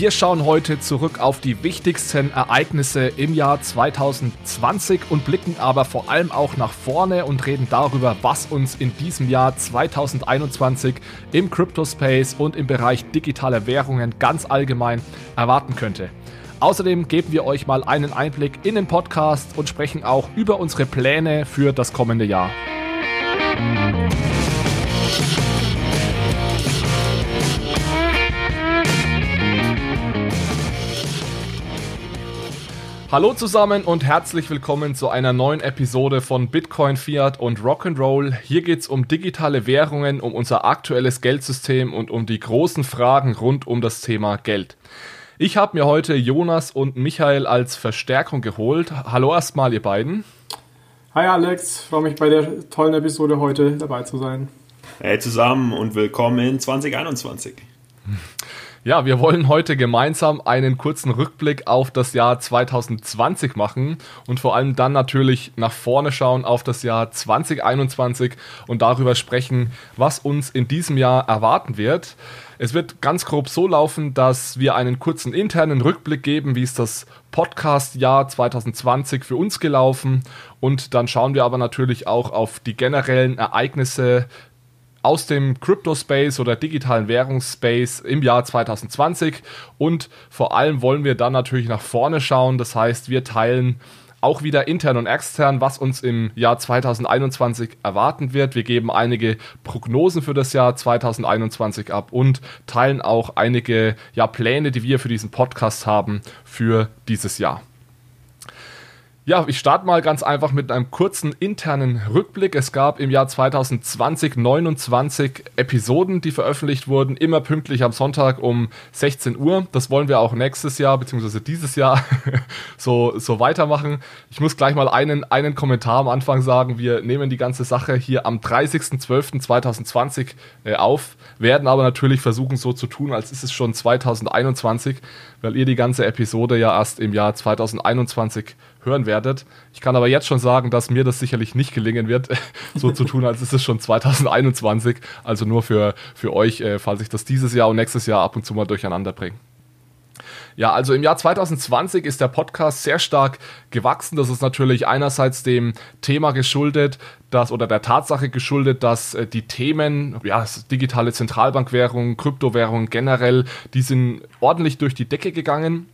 Wir schauen heute zurück auf die wichtigsten Ereignisse im Jahr 2020 und blicken aber vor allem auch nach vorne und reden darüber, was uns in diesem Jahr 2021 im Crypto-Space und im Bereich digitaler Währungen ganz allgemein erwarten könnte. Außerdem geben wir euch mal einen Einblick in den Podcast und sprechen auch über unsere Pläne für das kommende Jahr. Hallo zusammen und herzlich willkommen zu einer neuen Episode von Bitcoin, Fiat und Rock'n'Roll. Hier geht es um digitale Währungen, um unser aktuelles Geldsystem und um die großen Fragen rund um das Thema Geld. Ich habe mir heute Jonas und Michael als Verstärkung geholt. Hallo erstmal, ihr beiden. Hi Alex, freue mich bei der tollen Episode heute dabei zu sein. Hey zusammen und willkommen 2021. Ja, wir wollen heute gemeinsam einen kurzen Rückblick auf das Jahr 2020 machen und vor allem dann natürlich nach vorne schauen auf das Jahr 2021 und darüber sprechen, was uns in diesem Jahr erwarten wird. Es wird ganz grob so laufen, dass wir einen kurzen internen Rückblick geben, wie ist das Podcast-Jahr 2020 für uns gelaufen und dann schauen wir aber natürlich auch auf die generellen Ereignisse aus dem Crypto-Space oder digitalen Währungsspace im Jahr 2020 und vor allem wollen wir dann natürlich nach vorne schauen. Das heißt, wir teilen auch wieder intern und extern, was uns im Jahr 2021 erwarten wird. Wir geben einige Prognosen für das Jahr 2021 ab und teilen auch einige ja, Pläne, die wir für diesen Podcast haben für dieses Jahr. Ja, ich starte mal ganz einfach mit einem kurzen internen Rückblick. Es gab im Jahr 2020 29 Episoden, die veröffentlicht wurden, immer pünktlich am Sonntag um 16 Uhr. Das wollen wir auch nächstes Jahr bzw. dieses Jahr so, so weitermachen. Ich muss gleich mal einen, einen Kommentar am Anfang sagen. Wir nehmen die ganze Sache hier am 30.12.2020 äh, auf, werden aber natürlich versuchen so zu tun, als ist es schon 2021, weil ihr die ganze Episode ja erst im Jahr 2021 hören werdet. Ich kann aber jetzt schon sagen, dass mir das sicherlich nicht gelingen wird, so zu tun, als ist es schon 2021. Also nur für, für euch, äh, falls ich das dieses Jahr und nächstes Jahr ab und zu mal durcheinander bringe. Ja, also im Jahr 2020 ist der Podcast sehr stark gewachsen. Das ist natürlich einerseits dem Thema geschuldet, dass oder der Tatsache geschuldet, dass äh, die Themen, ja, digitale Zentralbankwährung, Kryptowährung generell, die sind ordentlich durch die Decke gegangen.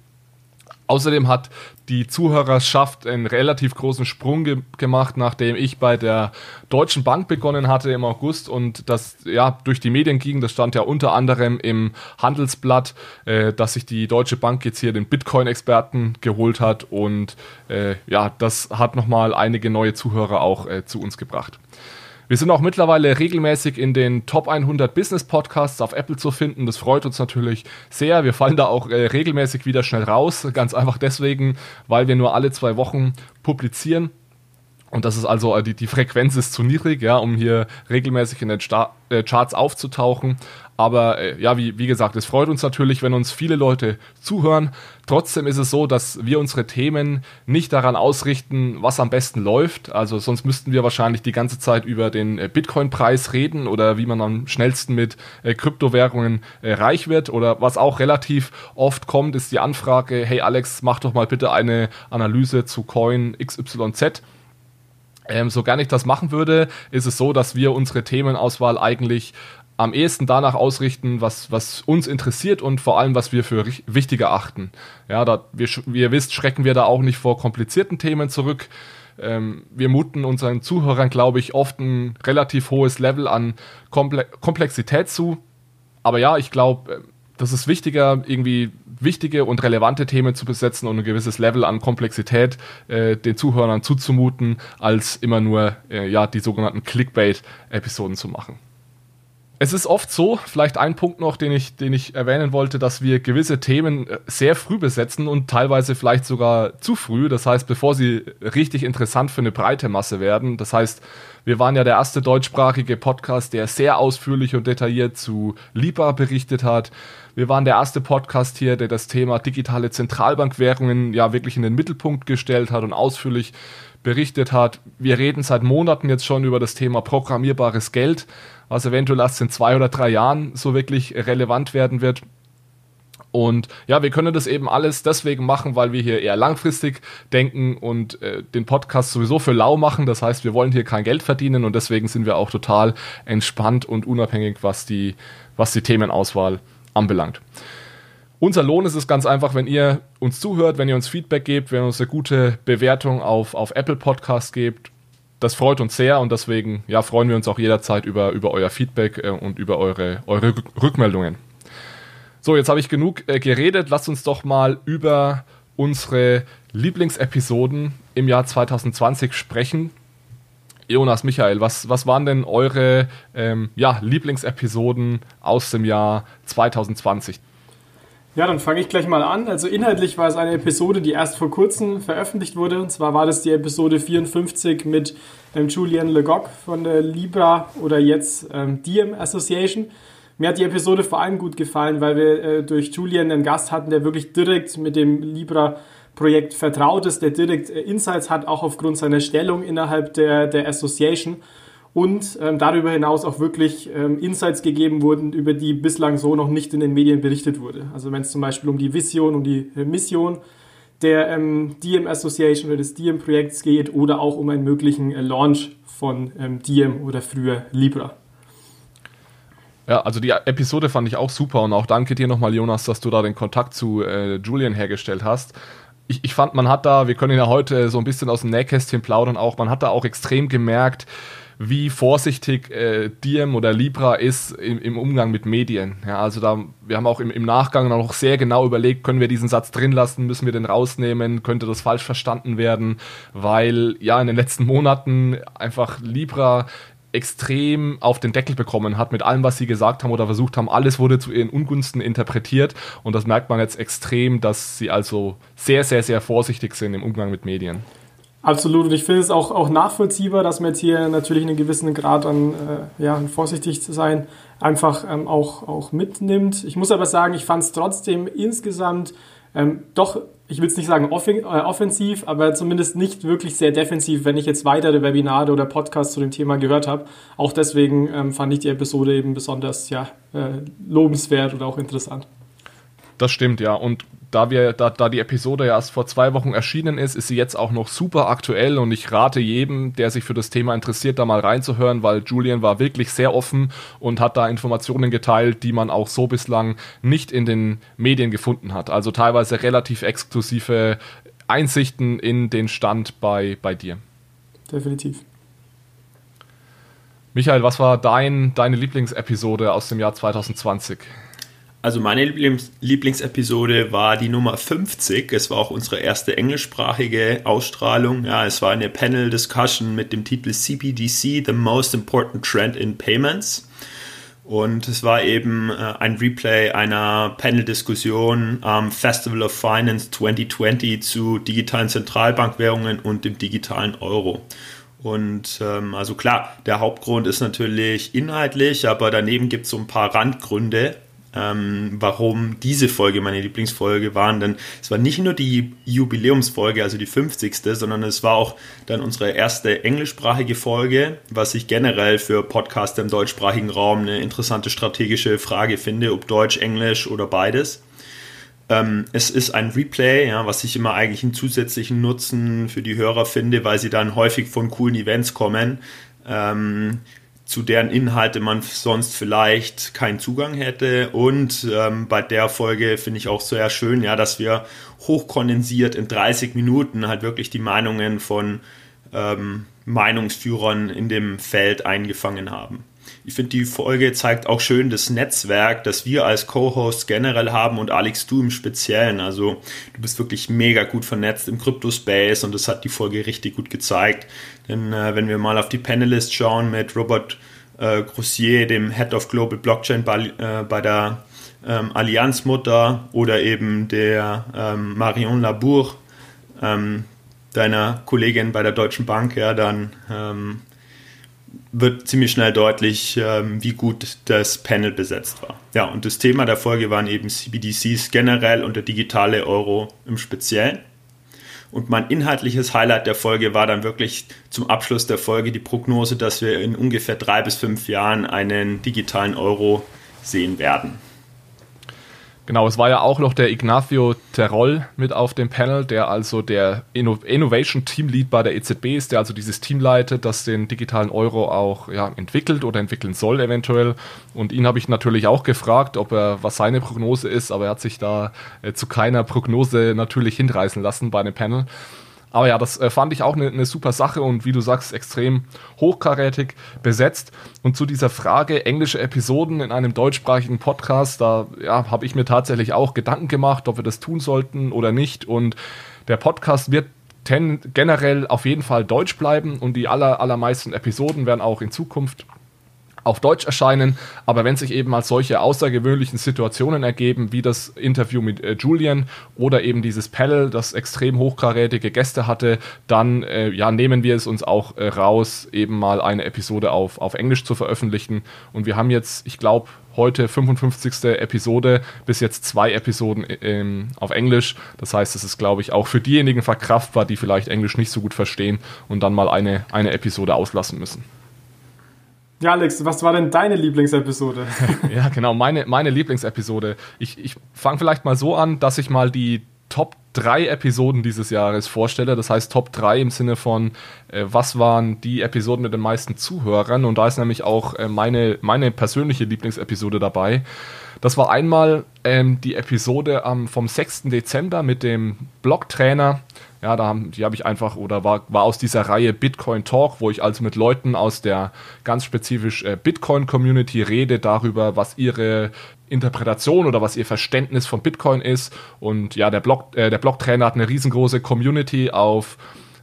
Außerdem hat die Zuhörerschaft einen relativ großen Sprung ge gemacht, nachdem ich bei der Deutschen Bank begonnen hatte im August und das ja durch die Medien ging. Das stand ja unter anderem im Handelsblatt, äh, dass sich die Deutsche Bank jetzt hier den Bitcoin-Experten geholt hat und äh, ja, das hat nochmal einige neue Zuhörer auch äh, zu uns gebracht. Wir sind auch mittlerweile regelmäßig in den Top 100 Business Podcasts auf Apple zu finden. Das freut uns natürlich sehr. Wir fallen da auch äh, regelmäßig wieder schnell raus. Ganz einfach deswegen, weil wir nur alle zwei Wochen publizieren. Und das ist also, äh, die, die Frequenz ist zu niedrig, ja, um hier regelmäßig in den Star äh, Charts aufzutauchen. Aber äh, ja, wie, wie gesagt, es freut uns natürlich, wenn uns viele Leute zuhören. Trotzdem ist es so, dass wir unsere Themen nicht daran ausrichten, was am besten läuft. Also sonst müssten wir wahrscheinlich die ganze Zeit über den äh, Bitcoin-Preis reden oder wie man am schnellsten mit äh, Kryptowährungen äh, reich wird. Oder was auch relativ oft kommt, ist die Anfrage, hey Alex, mach doch mal bitte eine Analyse zu Coin XYZ. Ähm, so gar nicht das machen würde, ist es so, dass wir unsere Themenauswahl eigentlich am ehesten danach ausrichten, was, was uns interessiert und vor allem, was wir für wichtig erachten. Ja, da, wir, wie ihr wisst, schrecken wir da auch nicht vor komplizierten Themen zurück. Ähm, wir muten unseren Zuhörern, glaube ich, oft ein relativ hohes Level an Komple Komplexität zu. Aber ja, ich glaube, äh, das ist wichtiger, irgendwie wichtige und relevante Themen zu besetzen und ein gewisses Level an Komplexität äh, den Zuhörern zuzumuten, als immer nur äh, ja, die sogenannten Clickbait-Episoden zu machen. Es ist oft so, vielleicht ein Punkt noch, den ich, den ich erwähnen wollte, dass wir gewisse Themen äh, sehr früh besetzen und teilweise vielleicht sogar zu früh. Das heißt, bevor sie richtig interessant für eine breite Masse werden. Das heißt, wir waren ja der erste deutschsprachige Podcast, der sehr ausführlich und detailliert zu Lipa berichtet hat. Wir waren der erste Podcast hier, der das Thema digitale Zentralbankwährungen ja wirklich in den Mittelpunkt gestellt hat und ausführlich berichtet hat. Wir reden seit Monaten jetzt schon über das Thema programmierbares Geld was eventuell erst in zwei oder drei Jahren so wirklich relevant werden wird. Und ja, wir können das eben alles deswegen machen, weil wir hier eher langfristig denken und äh, den Podcast sowieso für lau machen. Das heißt, wir wollen hier kein Geld verdienen und deswegen sind wir auch total entspannt und unabhängig, was die, was die Themenauswahl anbelangt. Unser Lohn ist es ganz einfach, wenn ihr uns zuhört, wenn ihr uns Feedback gebt, wenn ihr uns eine gute Bewertung auf, auf Apple Podcast gebt. Das freut uns sehr und deswegen ja, freuen wir uns auch jederzeit über, über euer Feedback äh, und über eure, eure Rückmeldungen. So, jetzt habe ich genug äh, geredet. Lasst uns doch mal über unsere Lieblingsepisoden im Jahr 2020 sprechen. Jonas, Michael, was, was waren denn eure ähm, ja, Lieblingsepisoden aus dem Jahr 2020? Ja, dann fange ich gleich mal an. Also inhaltlich war es eine Episode, die erst vor kurzem veröffentlicht wurde. Und zwar war das die Episode 54 mit ähm, Julian Legoc von der Libra oder jetzt ähm, Diem Association. Mir hat die Episode vor allem gut gefallen, weil wir äh, durch Julian einen Gast hatten, der wirklich direkt mit dem Libra-Projekt vertraut ist, der direkt äh, Insights hat, auch aufgrund seiner Stellung innerhalb der, der Association. Und ähm, darüber hinaus auch wirklich ähm, Insights gegeben wurden, über die bislang so noch nicht in den Medien berichtet wurde. Also wenn es zum Beispiel um die Vision, um die äh, Mission der ähm, Diem Association oder des Diem Projekts geht oder auch um einen möglichen äh, Launch von ähm, Diem oder früher Libra. Ja, also die Episode fand ich auch super und auch danke dir nochmal, Jonas, dass du da den Kontakt zu äh, Julian hergestellt hast. Ich, ich fand, man hat da, wir können ja heute so ein bisschen aus dem Nähkästchen plaudern auch, man hat da auch extrem gemerkt, wie vorsichtig äh, Diem oder Libra ist im, im, Umgang mit Medien. Ja, also da, wir haben auch im, im Nachgang noch sehr genau überlegt, können wir diesen Satz drin lassen, müssen wir den rausnehmen, könnte das falsch verstanden werden, weil ja in den letzten Monaten einfach Libra extrem auf den Deckel bekommen hat mit allem, was sie gesagt haben oder versucht haben. Alles wurde zu ihren Ungunsten interpretiert und das merkt man jetzt extrem, dass sie also sehr, sehr, sehr vorsichtig sind im Umgang mit Medien. Absolut. Und ich finde es auch, auch nachvollziehbar, dass man jetzt hier natürlich einen gewissen Grad an äh, ja, vorsichtig zu sein einfach ähm, auch, auch mitnimmt. Ich muss aber sagen, ich fand es trotzdem insgesamt ähm, doch, ich will es nicht sagen offen, äh, offensiv, aber zumindest nicht wirklich sehr defensiv, wenn ich jetzt weitere Webinare oder Podcasts zu dem Thema gehört habe. Auch deswegen ähm, fand ich die Episode eben besonders ja, äh, lobenswert oder auch interessant. Das stimmt, ja. Und da wir, da, da die Episode ja erst vor zwei Wochen erschienen ist, ist sie jetzt auch noch super aktuell und ich rate jedem, der sich für das Thema interessiert, da mal reinzuhören, weil Julian war wirklich sehr offen und hat da Informationen geteilt, die man auch so bislang nicht in den Medien gefunden hat. Also teilweise relativ exklusive Einsichten in den Stand bei, bei dir. Definitiv. Michael, was war dein, deine Lieblingsepisode aus dem Jahr 2020? Also meine Lieblings Lieblingsepisode war die Nummer 50. Es war auch unsere erste englischsprachige Ausstrahlung. Ja, es war eine Panel Discussion mit dem Titel CBDC, The Most Important Trend in Payments. Und es war eben äh, ein Replay einer Panel-Diskussion am Festival of Finance 2020 zu digitalen Zentralbankwährungen und dem digitalen Euro. Und ähm, also klar, der Hauptgrund ist natürlich inhaltlich, aber daneben gibt es so ein paar Randgründe, ähm, warum diese Folge meine Lieblingsfolge waren. Denn es war nicht nur die Jubiläumsfolge, also die 50. sondern es war auch dann unsere erste englischsprachige Folge, was ich generell für Podcaster im deutschsprachigen Raum eine interessante strategische Frage finde, ob Deutsch, Englisch oder beides. Ähm, es ist ein Replay, ja, was ich immer eigentlich einen zusätzlichen Nutzen für die Hörer finde, weil sie dann häufig von coolen Events kommen. Ähm, zu deren Inhalte man sonst vielleicht keinen Zugang hätte. Und ähm, bei der Folge finde ich auch sehr schön, ja, dass wir hochkondensiert in 30 Minuten halt wirklich die Meinungen von ähm, Meinungsführern in dem Feld eingefangen haben. Ich finde, die Folge zeigt auch schön das Netzwerk, das wir als Co-Host generell haben und Alex, du im Speziellen. Also du bist wirklich mega gut vernetzt im Crypto-Space und das hat die Folge richtig gut gezeigt. Denn äh, wenn wir mal auf die Panelists schauen mit Robert äh, Grossier, dem Head of Global Blockchain bei, äh, bei der ähm, Allianzmutter oder eben der ähm, Marion Labour, ähm, deiner Kollegin bei der Deutschen Bank, ja, dann ähm, wird ziemlich schnell deutlich, ähm, wie gut das Panel besetzt war. Ja, und das Thema der Folge waren eben CBDCs generell und der digitale Euro im Speziellen. Und mein inhaltliches Highlight der Folge war dann wirklich zum Abschluss der Folge die Prognose, dass wir in ungefähr drei bis fünf Jahren einen digitalen Euro sehen werden. Genau, es war ja auch noch der Ignacio Terol mit auf dem Panel, der also der Inno Innovation Team Lead bei der EZB ist, der also dieses Team leitet, das den digitalen Euro auch ja, entwickelt oder entwickeln soll eventuell. Und ihn habe ich natürlich auch gefragt, ob er, was seine Prognose ist, aber er hat sich da äh, zu keiner Prognose natürlich hinreißen lassen bei dem Panel. Aber ja, das äh, fand ich auch eine ne super Sache und wie du sagst, extrem hochkarätig besetzt. Und zu dieser Frage, englische Episoden in einem deutschsprachigen Podcast, da ja, habe ich mir tatsächlich auch Gedanken gemacht, ob wir das tun sollten oder nicht. Und der Podcast wird generell auf jeden Fall deutsch bleiben und die aller, allermeisten Episoden werden auch in Zukunft auf Deutsch erscheinen, aber wenn sich eben mal solche außergewöhnlichen Situationen ergeben, wie das Interview mit äh, Julian oder eben dieses Panel, das extrem hochkarätige Gäste hatte, dann äh, ja, nehmen wir es uns auch äh, raus, eben mal eine Episode auf, auf Englisch zu veröffentlichen. Und wir haben jetzt, ich glaube, heute 55. Episode, bis jetzt zwei Episoden ähm, auf Englisch. Das heißt, es ist, glaube ich, auch für diejenigen verkraftbar, die vielleicht Englisch nicht so gut verstehen und dann mal eine, eine Episode auslassen müssen. Ja, Alex, was war denn deine Lieblingsepisode? ja, genau, meine, meine Lieblingsepisode. Ich, ich fange vielleicht mal so an, dass ich mal die Top 3 Episoden dieses Jahres vorstelle. Das heißt Top 3 im Sinne von, äh, was waren die Episoden mit den meisten Zuhörern. Und da ist nämlich auch äh, meine, meine persönliche Lieblingsepisode dabei. Das war einmal ähm, die Episode ähm, vom 6. Dezember mit dem Blog-Trainer ja, da haben, die habe ich einfach oder war, war aus dieser Reihe Bitcoin Talk, wo ich also mit Leuten aus der ganz spezifisch äh, Bitcoin Community rede darüber, was ihre Interpretation oder was ihr Verständnis von Bitcoin ist. Und ja, der Blog, äh, der Blog-Trainer hat eine riesengroße Community auf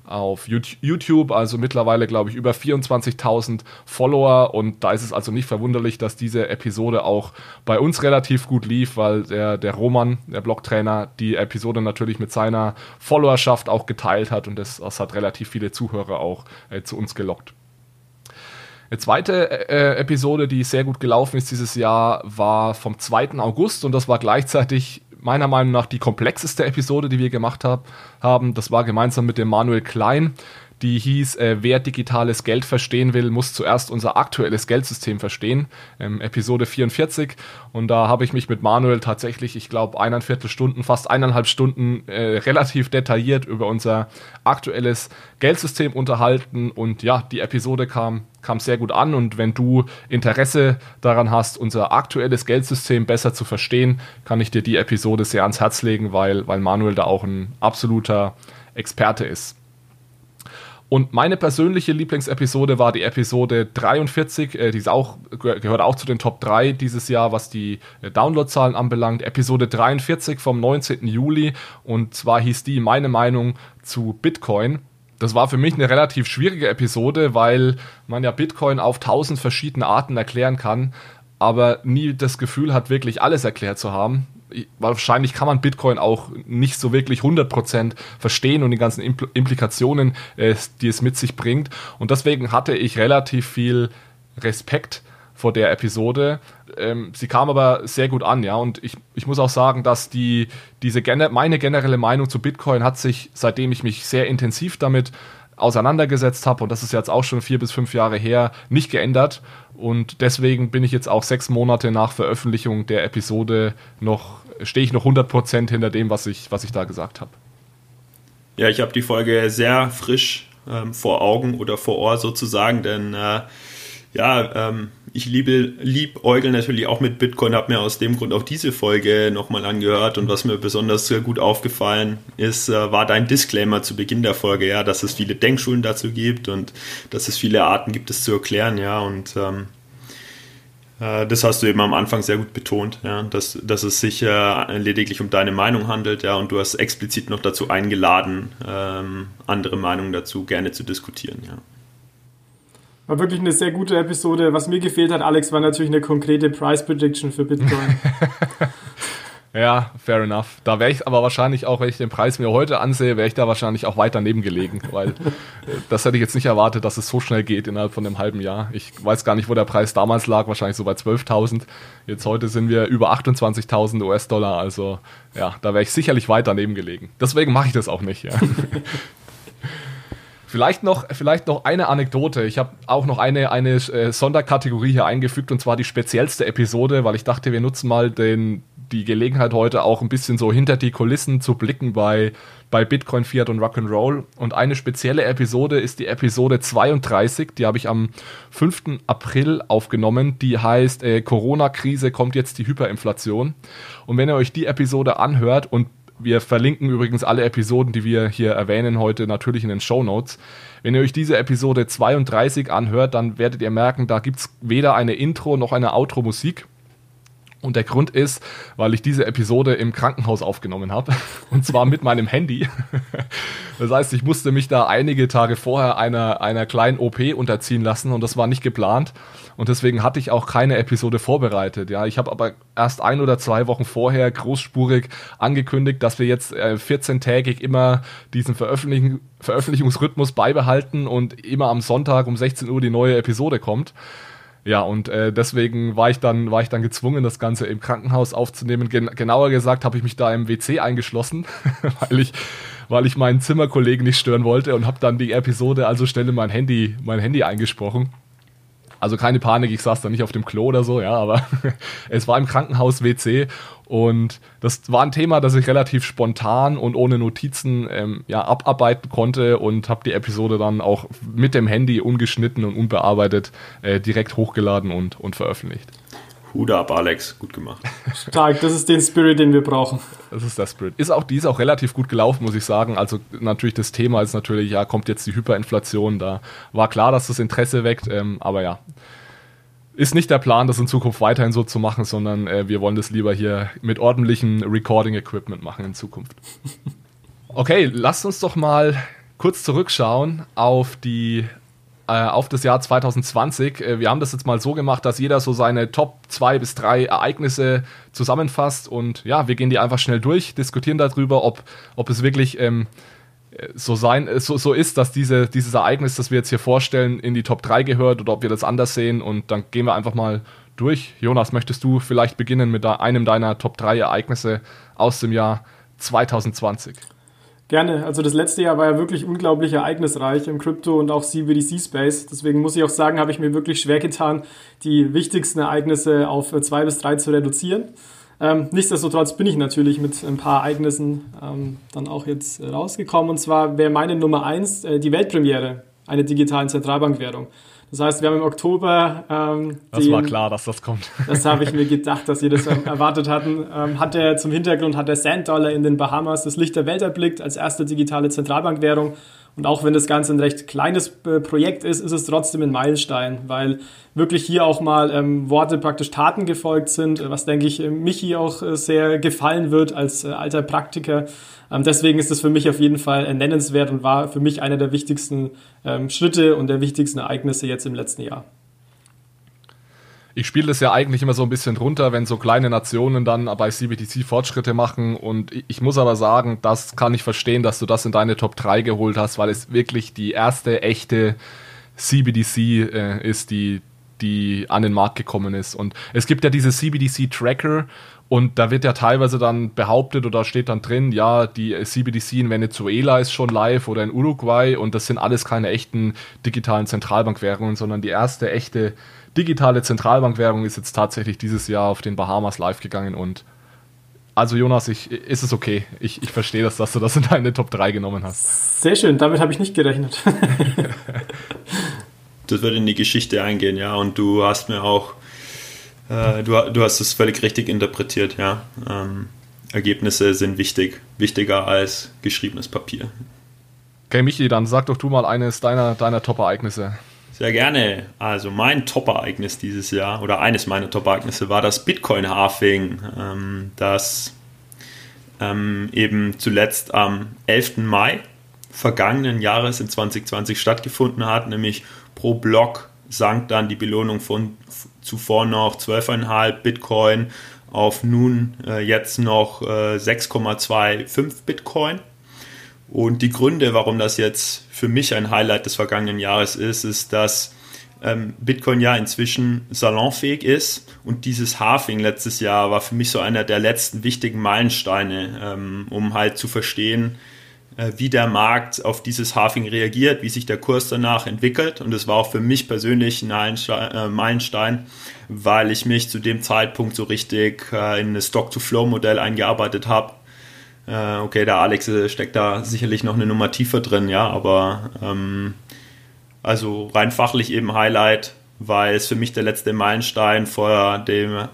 auf YouTube, also mittlerweile glaube ich über 24.000 Follower und da ist es also nicht verwunderlich, dass diese Episode auch bei uns relativ gut lief, weil der, der Roman, der Blogtrainer, die Episode natürlich mit seiner Followerschaft auch geteilt hat und das, das hat relativ viele Zuhörer auch äh, zu uns gelockt. Eine zweite äh, Episode, die sehr gut gelaufen ist dieses Jahr, war vom 2. August und das war gleichzeitig meiner Meinung nach die komplexeste Episode, die wir gemacht hab, haben. Das war gemeinsam mit dem Manuel Klein. Die hieß, äh, wer digitales Geld verstehen will, muss zuerst unser aktuelles Geldsystem verstehen. Ähm, Episode 44. Und da habe ich mich mit Manuel tatsächlich, ich glaube, eineinviertel Stunden, fast eineinhalb Stunden äh, relativ detailliert über unser aktuelles Geldsystem unterhalten. Und ja, die Episode kam kam sehr gut an und wenn du Interesse daran hast, unser aktuelles Geldsystem besser zu verstehen, kann ich dir die Episode sehr ans Herz legen, weil, weil Manuel da auch ein absoluter Experte ist. Und meine persönliche Lieblingsepisode war die Episode 43, äh, die ist auch, gehört auch zu den Top 3 dieses Jahr, was die äh, Downloadzahlen anbelangt. Episode 43 vom 19. Juli und zwar hieß die meine Meinung zu Bitcoin das war für mich eine relativ schwierige Episode, weil man ja Bitcoin auf tausend verschiedene Arten erklären kann, aber nie das Gefühl hat, wirklich alles erklärt zu haben. Wahrscheinlich kann man Bitcoin auch nicht so wirklich 100% verstehen und die ganzen Impl Implikationen, äh, die es mit sich bringt. Und deswegen hatte ich relativ viel Respekt vor der Episode. Ähm, sie kam aber sehr gut an, ja. Und ich, ich muss auch sagen, dass die, diese meine generelle Meinung zu Bitcoin hat sich, seitdem ich mich sehr intensiv damit auseinandergesetzt habe, und das ist jetzt auch schon vier bis fünf Jahre her, nicht geändert. Und deswegen bin ich jetzt auch sechs Monate nach Veröffentlichung der Episode noch, stehe ich noch 100% hinter dem, was ich, was ich da gesagt habe. Ja, ich habe die Folge sehr frisch ähm, vor Augen oder vor Ohr sozusagen, denn äh, ja, ähm, ich liebe, lieb Eugel natürlich auch mit Bitcoin, habe mir aus dem Grund auch diese Folge nochmal angehört. Und was mir besonders gut aufgefallen ist, äh, war dein Disclaimer zu Beginn der Folge, ja, dass es viele Denkschulen dazu gibt und dass es viele Arten gibt, es zu erklären, ja, und ähm, äh, das hast du eben am Anfang sehr gut betont, ja, dass, dass es sich äh, lediglich um deine Meinung handelt, ja, und du hast explizit noch dazu eingeladen, ähm, andere Meinungen dazu gerne zu diskutieren, ja. War wirklich eine sehr gute Episode. Was mir gefehlt hat, Alex, war natürlich eine konkrete Price Prediction für Bitcoin. ja, fair enough. Da wäre ich aber wahrscheinlich auch, wenn ich den Preis mir heute ansehe, wäre ich da wahrscheinlich auch weiter neben gelegen, weil äh, das hätte ich jetzt nicht erwartet, dass es so schnell geht innerhalb von einem halben Jahr. Ich weiß gar nicht, wo der Preis damals lag, wahrscheinlich so bei 12.000. Jetzt heute sind wir über 28.000 US-Dollar, also ja, da wäre ich sicherlich weiter neben gelegen. Deswegen mache ich das auch nicht, ja. Vielleicht noch, vielleicht noch eine Anekdote. Ich habe auch noch eine, eine äh, Sonderkategorie hier eingefügt und zwar die speziellste Episode, weil ich dachte, wir nutzen mal den, die Gelegenheit heute auch ein bisschen so hinter die Kulissen zu blicken bei, bei Bitcoin, Fiat und Rock'n'Roll. Und eine spezielle Episode ist die Episode 32, die habe ich am 5. April aufgenommen. Die heißt äh, Corona-Krise kommt jetzt die Hyperinflation. Und wenn ihr euch die Episode anhört und wir verlinken übrigens alle Episoden, die wir hier erwähnen heute natürlich in den Show Notes. Wenn ihr euch diese Episode 32 anhört, dann werdet ihr merken, da gibt es weder eine Intro noch eine Outro-Musik. Und der Grund ist, weil ich diese Episode im Krankenhaus aufgenommen habe. Und zwar mit meinem Handy. Das heißt, ich musste mich da einige Tage vorher einer, einer kleinen OP unterziehen lassen und das war nicht geplant. Und deswegen hatte ich auch keine Episode vorbereitet. Ja, ich habe aber erst ein oder zwei Wochen vorher großspurig angekündigt, dass wir jetzt äh, 14-tägig immer diesen Veröffentlichen, Veröffentlichungsrhythmus beibehalten und immer am Sonntag um 16 Uhr die neue Episode kommt. Ja, und äh, deswegen war ich dann war ich dann gezwungen, das Ganze im Krankenhaus aufzunehmen. Gen genauer gesagt habe ich mich da im WC eingeschlossen, weil ich weil ich meinen Zimmerkollegen nicht stören wollte und habe dann die Episode also schnell in mein Handy mein Handy eingesprochen. Also keine Panik, ich saß da nicht auf dem Klo oder so, ja, aber es war im Krankenhaus WC und das war ein Thema, das ich relativ spontan und ohne Notizen ähm, ja, abarbeiten konnte und habe die Episode dann auch mit dem Handy ungeschnitten und unbearbeitet äh, direkt hochgeladen und, und veröffentlicht. Hut ab, Alex, gut gemacht. Stark, das ist den Spirit, den wir brauchen. Das ist der Spirit. Ist auch, die ist auch relativ gut gelaufen, muss ich sagen. Also natürlich das Thema ist natürlich, ja, kommt jetzt die Hyperinflation. Da war klar, dass das Interesse weckt, ähm, aber ja, ist nicht der Plan, das in Zukunft weiterhin so zu machen, sondern äh, wir wollen das lieber hier mit ordentlichem Recording-Equipment machen in Zukunft. Okay, lasst uns doch mal kurz zurückschauen auf die auf das Jahr 2020. Äh, wir haben das jetzt mal so gemacht, dass jeder so seine Top 2 bis 3 Ereignisse zusammenfasst und ja, wir gehen die einfach schnell durch, diskutieren darüber, ob, ob es wirklich ähm, so sein, äh, so, so ist, dass diese, dieses Ereignis, das wir jetzt hier vorstellen, in die Top 3 gehört oder ob wir das anders sehen. Und dann gehen wir einfach mal durch. Jonas, möchtest du vielleicht beginnen mit einem deiner Top 3 Ereignisse aus dem Jahr 2020? Gerne. Also das letzte Jahr war ja wirklich unglaublich ereignisreich im Crypto- und auch CBDC-Space. Deswegen muss ich auch sagen, habe ich mir wirklich schwer getan, die wichtigsten Ereignisse auf zwei bis drei zu reduzieren. Ähm, nichtsdestotrotz bin ich natürlich mit ein paar Ereignissen ähm, dann auch jetzt rausgekommen. Und zwar wäre meine Nummer eins äh, die Weltpremiere einer digitalen Zentralbankwährung. Das heißt, wir haben im Oktober. Ähm, das den, war klar, dass das kommt. Das habe ich mir gedacht, dass Sie das erwartet hatten. Ähm, hat der zum Hintergrund hat der Sand Dollar in den Bahamas das Licht der Welt erblickt als erste digitale Zentralbankwährung. Und auch wenn das Ganze ein recht kleines äh, Projekt ist, ist es trotzdem ein Meilenstein, weil wirklich hier auch mal ähm, Worte praktisch Taten gefolgt sind, was denke ich Michi auch äh, sehr gefallen wird als äh, alter Praktiker. Ähm, deswegen ist es für mich auf jeden Fall nennenswert und war für mich einer der wichtigsten ähm, Schritte und der wichtigsten Ereignisse jetzt im letzten Jahr ich spiele das ja eigentlich immer so ein bisschen drunter, wenn so kleine Nationen dann bei CBDC Fortschritte machen. Und ich muss aber sagen, das kann ich verstehen, dass du das in deine Top 3 geholt hast, weil es wirklich die erste echte CBDC äh, ist, die, die an den Markt gekommen ist. Und es gibt ja diese CBDC-Tracker und da wird ja teilweise dann behauptet oder steht dann drin, ja, die CBDC in Venezuela ist schon live oder in Uruguay und das sind alles keine echten digitalen Zentralbankwährungen, sondern die erste echte digitale Zentralbankwährung ist jetzt tatsächlich dieses Jahr auf den Bahamas live gegangen und also Jonas, ich, ist es okay. Ich, ich verstehe das, dass du das in deine Top 3 genommen hast. Sehr schön, damit habe ich nicht gerechnet. das wird in die Geschichte eingehen, ja. Und du hast mir auch, äh, du, du hast es völlig richtig interpretiert, ja. Ähm, Ergebnisse sind wichtig, wichtiger als geschriebenes Papier. Okay, Michi, dann sag doch du mal eines deiner, deiner Top-Ereignisse. Sehr gerne. Also mein Top-Ereignis dieses Jahr oder eines meiner Top-Ereignisse war das Bitcoin-Halving, ähm, das ähm, eben zuletzt am 11. Mai vergangenen Jahres in 2020 stattgefunden hat, nämlich pro Block sank dann die Belohnung von zuvor noch 12,5 Bitcoin auf nun äh, jetzt noch äh, 6,25 Bitcoin. Und die Gründe, warum das jetzt für mich ein Highlight des vergangenen Jahres ist, ist, dass ähm, Bitcoin ja inzwischen salonfähig ist und dieses Halving letztes Jahr war für mich so einer der letzten wichtigen Meilensteine, ähm, um halt zu verstehen, wie der Markt auf dieses Halving reagiert, wie sich der Kurs danach entwickelt. Und es war auch für mich persönlich ein äh, Meilenstein, weil ich mich zu dem Zeitpunkt so richtig äh, in ein Stock-to-Flow-Modell eingearbeitet habe. Okay, der Alex steckt da sicherlich noch eine Nummer tiefer drin, ja, aber ähm, also rein fachlich eben Highlight, weil es für mich der letzte Meilenstein vor dem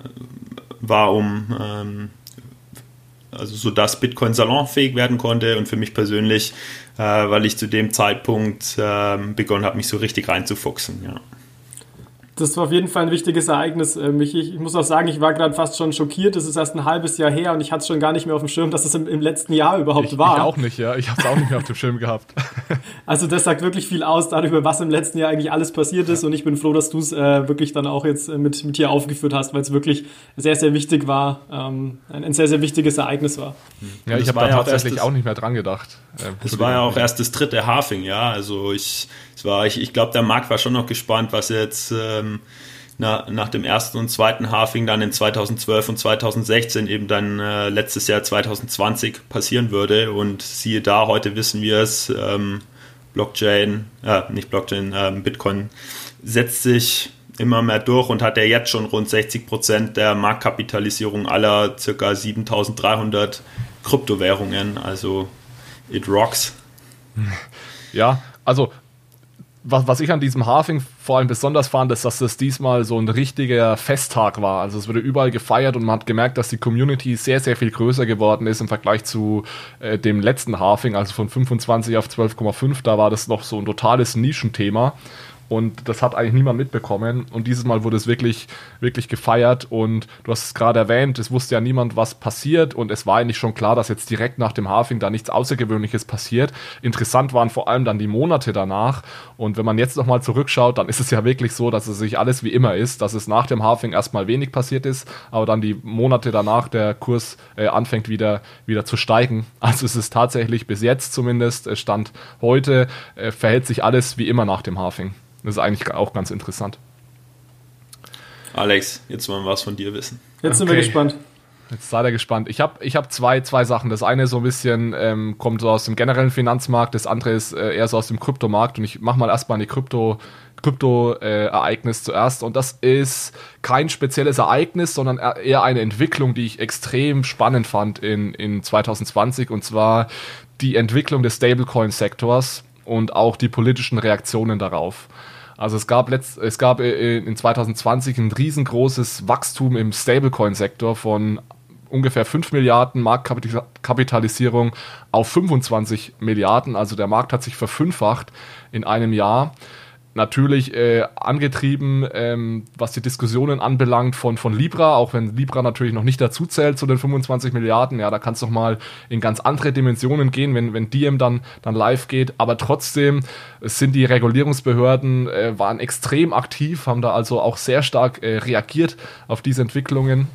war, um ähm, also so dass Bitcoin salonfähig werden konnte und für mich persönlich, äh, weil ich zu dem Zeitpunkt äh, begonnen habe, mich so richtig reinzufuchsen. Ja. Das war auf jeden Fall ein wichtiges Ereignis. Ähm, ich, ich muss auch sagen, ich war gerade fast schon schockiert. Es ist erst ein halbes Jahr her und ich hatte es schon gar nicht mehr auf dem Schirm, dass es im, im letzten Jahr überhaupt ich, war. Ich auch nicht, ja. Ich habe es auch nicht mehr auf dem Schirm gehabt. Also das sagt wirklich viel aus darüber, was im letzten Jahr eigentlich alles passiert ist. Und ich bin froh, dass du es äh, wirklich dann auch jetzt äh, mit, mit hier aufgeführt hast, weil es wirklich sehr, sehr wichtig war. Ähm, ein, ein, sehr, sehr wichtiges Ereignis war. Ja, ich habe da tatsächlich auch nicht mehr dran gedacht. Äh, das war ja auch erst das dritte Hafing, ja. Also ich, es war, ich, ich glaube, der Markt war schon noch gespannt, was jetzt... Ähm, na, nach dem ersten und zweiten Halving dann in 2012 und 2016 eben dann äh, letztes Jahr 2020 passieren würde. Und siehe da, heute wissen wir es, ähm, Blockchain, äh, nicht Blockchain, äh, Bitcoin setzt sich immer mehr durch und hat ja jetzt schon rund 60 Prozent der Marktkapitalisierung aller ca. 7300 Kryptowährungen. Also it rocks. Ja, also was, was ich an diesem Halving vor allem besonders fand, ist, dass das diesmal so ein richtiger Festtag war. Also es wurde überall gefeiert und man hat gemerkt, dass die Community sehr, sehr viel größer geworden ist im Vergleich zu äh, dem letzten Halving, also von 25 auf 12,5. Da war das noch so ein totales Nischenthema. Und das hat eigentlich niemand mitbekommen. Und dieses Mal wurde es wirklich, wirklich gefeiert. Und du hast es gerade erwähnt, es wusste ja niemand, was passiert. Und es war eigentlich schon klar, dass jetzt direkt nach dem Halving da nichts Außergewöhnliches passiert. Interessant waren vor allem dann die Monate danach. Und wenn man jetzt nochmal zurückschaut, dann ist es ja wirklich so, dass es sich alles wie immer ist, dass es nach dem Halving erstmal wenig passiert ist, aber dann die Monate danach der Kurs äh, anfängt wieder, wieder zu steigen. Also es ist tatsächlich bis jetzt zumindest, äh, Stand heute, äh, verhält sich alles wie immer nach dem Halving. Das ist eigentlich auch ganz interessant. Alex, jetzt wollen wir was von dir wissen. Jetzt sind wir gespannt. Jetzt seid ihr gespannt. Ich habe ich hab zwei, zwei Sachen. Das eine so ein bisschen ähm, kommt so aus dem generellen Finanzmarkt, das andere ist äh, eher so aus dem Kryptomarkt. Und ich mache mal erstmal eine Krypto, Krypto-Ereignis äh, zuerst. Und das ist kein spezielles Ereignis, sondern eher eine Entwicklung, die ich extrem spannend fand in, in 2020. Und zwar die Entwicklung des Stablecoin-Sektors und auch die politischen Reaktionen darauf. Also es gab, letzt, es gab äh, in 2020 ein riesengroßes Wachstum im Stablecoin-Sektor von ungefähr 5 Milliarden Marktkapitalisierung auf 25 Milliarden. Also der Markt hat sich verfünffacht in einem Jahr natürlich äh, angetrieben, ähm, was die Diskussionen anbelangt von, von Libra, auch wenn Libra natürlich noch nicht dazu zählt zu den 25 Milliarden. Ja, da kann es doch mal in ganz andere Dimensionen gehen, wenn, wenn Diem dann, dann live geht. Aber trotzdem sind die Regulierungsbehörden äh, waren extrem aktiv, haben da also auch sehr stark äh, reagiert auf diese Entwicklungen.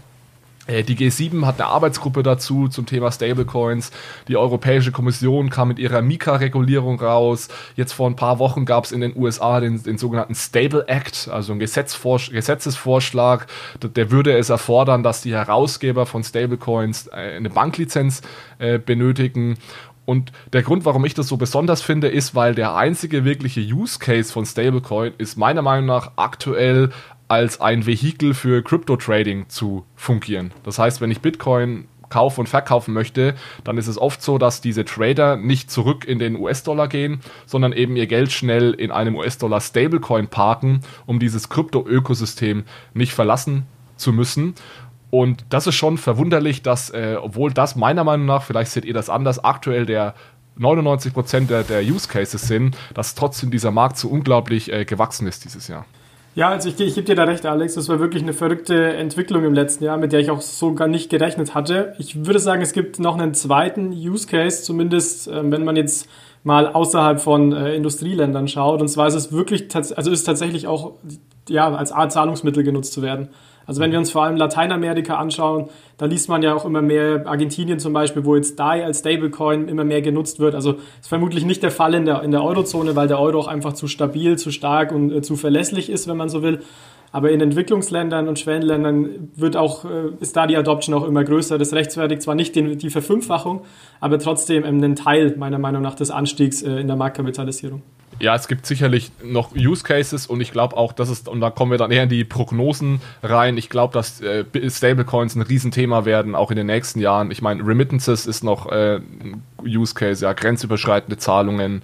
Äh, die G7 hat eine Arbeitsgruppe dazu zum Thema Stablecoins. Die Europäische Kommission kam mit ihrer Mika-Regulierung raus. Jetzt vor ein paar Wochen gab es in den USA den, den sogenannten Stable Act, also ein Gesetzesvorschlag. Der würde es erfordern, dass die Herausgeber von Stablecoins äh, eine Banklizenz äh, benötigen. Und der Grund, warum ich das so besonders finde, ist, weil der einzige wirkliche Use Case von Stablecoin ist meiner Meinung nach aktuell als ein Vehikel für Crypto-Trading zu fungieren. Das heißt, wenn ich Bitcoin kaufen und verkaufen möchte, dann ist es oft so, dass diese Trader nicht zurück in den US-Dollar gehen, sondern eben ihr Geld schnell in einem US-Dollar Stablecoin parken, um dieses Krypto-Ökosystem nicht verlassen zu müssen. Und das ist schon verwunderlich, dass, äh, obwohl das meiner Meinung nach, vielleicht seht ihr das anders, aktuell der 99% der, der Use Cases sind, dass trotzdem dieser Markt so unglaublich äh, gewachsen ist dieses Jahr. Ja, also ich, ich gebe dir da recht, Alex. Das war wirklich eine verrückte Entwicklung im letzten Jahr, mit der ich auch so gar nicht gerechnet hatte. Ich würde sagen, es gibt noch einen zweiten Use Case, zumindest äh, wenn man jetzt mal außerhalb von äh, Industrieländern schaut. Und zwar ist es wirklich, also ist tatsächlich auch ja, als Art Zahlungsmittel genutzt zu werden. Also wenn wir uns vor allem Lateinamerika anschauen, da liest man ja auch immer mehr Argentinien zum Beispiel, wo jetzt DAI als Stablecoin immer mehr genutzt wird. Also ist vermutlich nicht der Fall in der, in der Eurozone, weil der Euro auch einfach zu stabil, zu stark und äh, zu verlässlich ist, wenn man so will. Aber in Entwicklungsländern und Schwellenländern wird auch, äh, ist da die Adoption auch immer größer. Das rechtfertigt zwar nicht die Verfünffachung, aber trotzdem einen Teil meiner Meinung nach des Anstiegs äh, in der Marktkapitalisierung. Ja, es gibt sicherlich noch Use Cases und ich glaube auch, dass es, und da kommen wir dann eher in die Prognosen rein, ich glaube, dass äh, Stablecoins ein Riesenthema werden, auch in den nächsten Jahren. Ich meine, Remittances ist noch äh, ein Use Case, ja, grenzüberschreitende Zahlungen.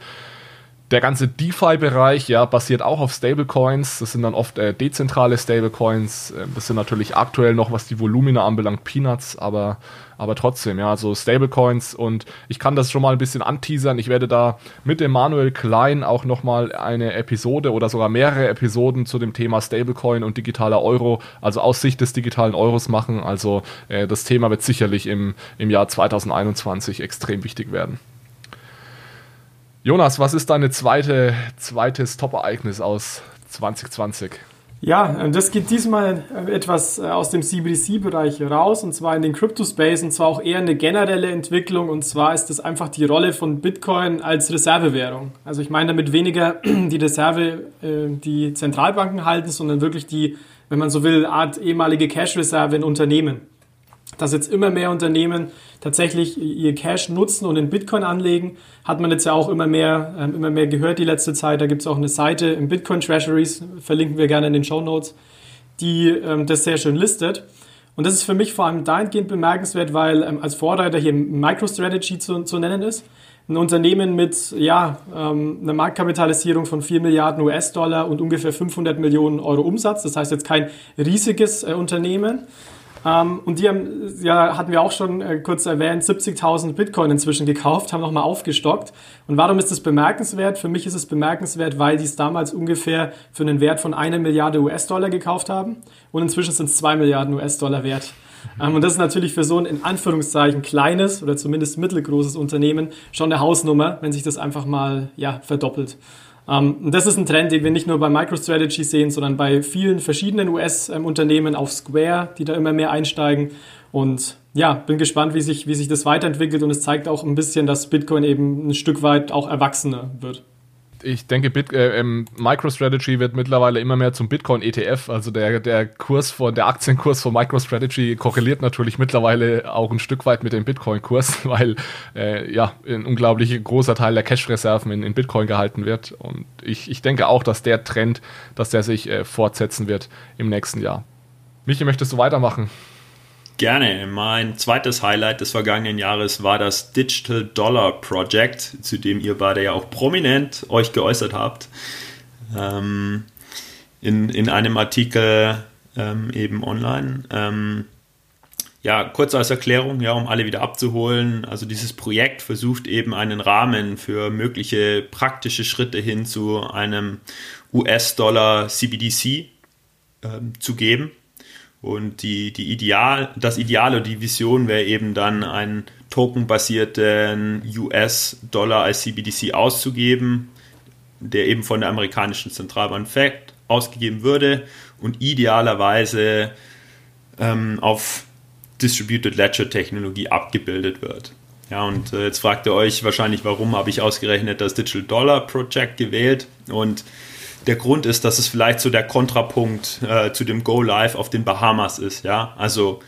Der ganze DeFi-Bereich, ja, basiert auch auf Stablecoins. Das sind dann oft äh, dezentrale Stablecoins. Ähm, das sind natürlich aktuell noch, was die Volumina anbelangt, Peanuts, aber aber trotzdem, ja, so Stablecoins und ich kann das schon mal ein bisschen anteasern. Ich werde da mit Emanuel Klein auch nochmal eine Episode oder sogar mehrere Episoden zu dem Thema Stablecoin und digitaler Euro, also aus Sicht des digitalen Euros machen. Also äh, das Thema wird sicherlich im, im Jahr 2021 extrem wichtig werden. Jonas, was ist deine zweite, zweites Top-Ereignis aus 2020? Ja, das geht diesmal äh, etwas äh, aus dem CBDC-Bereich raus und zwar in den Crypto-Space und zwar auch eher eine generelle Entwicklung und zwar ist das einfach die Rolle von Bitcoin als Reservewährung. Also ich meine damit weniger die Reserve, äh, die Zentralbanken halten, sondern wirklich die, wenn man so will, Art ehemalige Cash-Reserve in Unternehmen dass jetzt immer mehr Unternehmen tatsächlich ihr Cash nutzen und in Bitcoin anlegen, hat man jetzt ja auch immer mehr, ähm, immer mehr gehört die letzte Zeit. Da gibt es auch eine Seite im Bitcoin Treasuries, verlinken wir gerne in den Show Notes, die ähm, das sehr schön listet. Und das ist für mich vor allem dahingehend bemerkenswert, weil ähm, als Vorreiter hier MicroStrategy zu, zu nennen ist. Ein Unternehmen mit ja, ähm, einer Marktkapitalisierung von 4 Milliarden US-Dollar und ungefähr 500 Millionen Euro Umsatz. Das heißt jetzt kein riesiges äh, Unternehmen. Ähm, und die haben, ja, hatten wir auch schon äh, kurz erwähnt, 70.000 Bitcoin inzwischen gekauft, haben nochmal aufgestockt. Und warum ist das bemerkenswert? Für mich ist es bemerkenswert, weil die es damals ungefähr für einen Wert von einer Milliarde US-Dollar gekauft haben. Und inzwischen sind es zwei Milliarden US-Dollar wert. Ähm, und das ist natürlich für so ein in Anführungszeichen kleines oder zumindest mittelgroßes Unternehmen schon eine Hausnummer, wenn sich das einfach mal ja, verdoppelt. Ähm, das ist ein Trend, den wir nicht nur bei MicroStrategy sehen, sondern bei vielen verschiedenen US-Unternehmen auf Square, die da immer mehr einsteigen. Und ja, bin gespannt, wie sich, wie sich das weiterentwickelt. Und es zeigt auch ein bisschen, dass Bitcoin eben ein Stück weit auch erwachsener wird ich denke, Bit, äh, ähm, MicroStrategy wird mittlerweile immer mehr zum Bitcoin-ETF. Also der, der Kurs von, der Aktienkurs von MicroStrategy korreliert natürlich mittlerweile auch ein Stück weit mit dem Bitcoin-Kurs, weil äh, ja ein unglaublich großer Teil der Cash-Reserven in, in, Bitcoin gehalten wird. Und ich, ich denke auch, dass der Trend, dass der sich äh, fortsetzen wird im nächsten Jahr. Michi, möchtest du weitermachen? Gerne. Mein zweites Highlight des vergangenen Jahres war das Digital Dollar Project, zu dem ihr beide ja auch prominent euch geäußert habt. Ähm, in, in einem Artikel ähm, eben online. Ähm, ja, kurz als Erklärung, ja, um alle wieder abzuholen. Also dieses Projekt versucht eben einen Rahmen für mögliche praktische Schritte hin zu einem US-Dollar CBDC ähm, zu geben. Und die, die Ideal, das Ideal oder die Vision wäre eben dann einen tokenbasierten US-Dollar als CBDC auszugeben, der eben von der amerikanischen Zentralbank FED ausgegeben würde und idealerweise ähm, auf Distributed Ledger Technologie abgebildet wird. Ja, und äh, jetzt fragt ihr euch wahrscheinlich, warum habe ich ausgerechnet das Digital Dollar Project gewählt? Und der Grund ist, dass es vielleicht so der Kontrapunkt äh, zu dem Go Live auf den Bahamas ist. Ja, also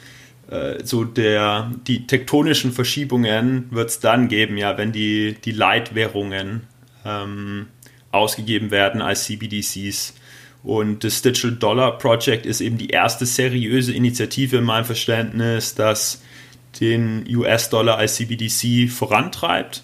äh, so der die tektonischen Verschiebungen wird es dann geben, ja, wenn die die Leitwährungen ähm, ausgegeben werden als CBDCs. Und das Digital Dollar Project ist eben die erste seriöse Initiative in meinem Verständnis, das den US-Dollar als CBDC vorantreibt.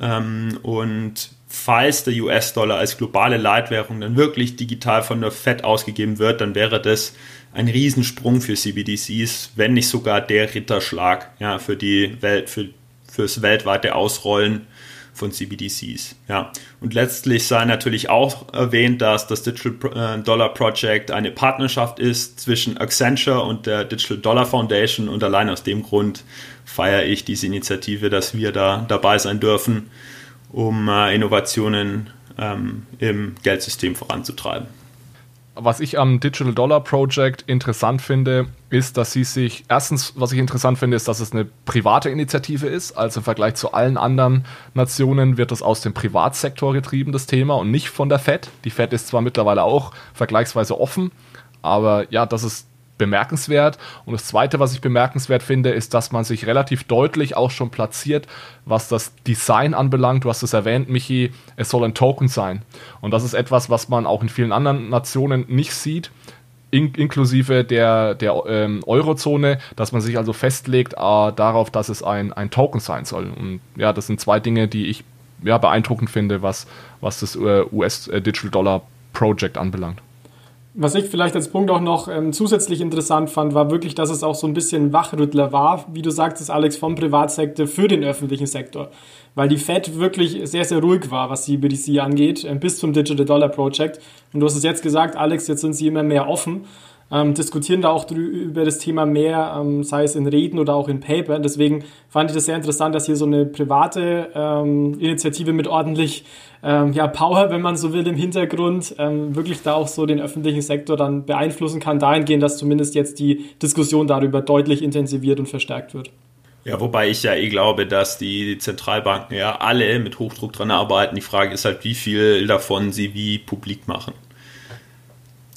Ähm, und falls der US-Dollar als globale Leitwährung dann wirklich digital von der Fed ausgegeben wird, dann wäre das ein Riesensprung für CBDCs, wenn nicht sogar der Ritterschlag ja, für die Welt, für, fürs weltweite Ausrollen von CBDCs. Ja. Und letztlich sei natürlich auch erwähnt, dass das Digital äh, Dollar Project eine Partnerschaft ist zwischen Accenture und der Digital Dollar Foundation und allein aus dem Grund feiere ich diese Initiative, dass wir da dabei sein dürfen um äh, Innovationen ähm, im Geldsystem voranzutreiben. Was ich am Digital Dollar Project interessant finde, ist, dass sie sich, erstens, was ich interessant finde, ist, dass es eine private Initiative ist. Also im Vergleich zu allen anderen Nationen wird das aus dem Privatsektor getrieben, das Thema, und nicht von der FED. Die FED ist zwar mittlerweile auch vergleichsweise offen, Aber ja, das ist bemerkenswert. Und das Zweite, was ich bemerkenswert finde, ist, dass man sich relativ deutlich auch schon platziert, was das Design anbelangt. Du hast es erwähnt, Michi, es soll ein Token sein. Und das ist etwas, was man auch in vielen anderen Nationen nicht sieht. In, inklusive der, der ähm, Eurozone, dass man sich also festlegt äh, darauf, dass es ein, ein Token sein soll. Und ja, das sind zwei Dinge, die ich ja, beeindruckend finde, was, was das äh, US äh, Digital Dollar Project anbelangt. Was ich vielleicht als Punkt auch noch ähm, zusätzlich interessant fand, war wirklich, dass es auch so ein bisschen Wachrüttler war, wie du sagtest, Alex, vom Privatsektor für den öffentlichen Sektor. Weil die Fed wirklich sehr, sehr ruhig war, was die BDC angeht, äh, bis zum Digital Dollar Project. Und du hast es jetzt gesagt, Alex, jetzt sind sie immer mehr offen ähm, diskutieren da auch über das Thema mehr, ähm, sei es in Reden oder auch in Paper. Deswegen fand ich das sehr interessant, dass hier so eine private ähm, Initiative mit ordentlich ähm, ja, Power, wenn man so will, im Hintergrund ähm, wirklich da auch so den öffentlichen Sektor dann beeinflussen kann, dahingehend, dass zumindest jetzt die Diskussion darüber deutlich intensiviert und verstärkt wird. Ja, wobei ich ja eh glaube, dass die Zentralbanken ja alle mit Hochdruck dran arbeiten. Die Frage ist halt, wie viel davon sie wie publik machen.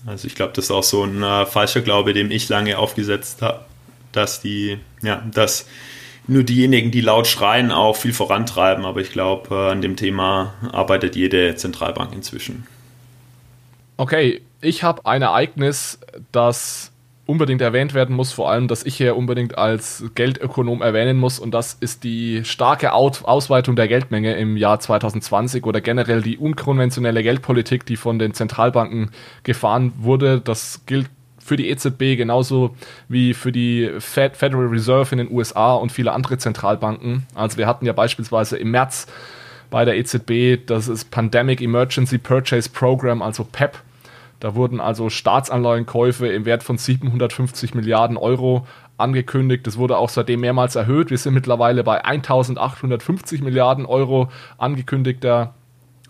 Also ich glaube, das ist auch so ein äh, falscher Glaube, dem ich lange aufgesetzt habe, dass die, ja, dass nur diejenigen, die laut schreien, auch viel vorantreiben. Aber ich glaube, äh, an dem Thema arbeitet jede Zentralbank inzwischen. Okay, ich habe ein Ereignis, das unbedingt erwähnt werden muss, vor allem, dass ich hier unbedingt als Geldökonom erwähnen muss, und das ist die starke Ausweitung der Geldmenge im Jahr 2020 oder generell die unkonventionelle Geldpolitik, die von den Zentralbanken gefahren wurde. Das gilt für die EZB genauso wie für die Federal Reserve in den USA und viele andere Zentralbanken. Also wir hatten ja beispielsweise im März bei der EZB das ist Pandemic Emergency Purchase Program, also PEP, da wurden also Staatsanleihenkäufe im Wert von 750 Milliarden Euro angekündigt. Das wurde auch seitdem mehrmals erhöht. Wir sind mittlerweile bei 1850 Milliarden Euro angekündigter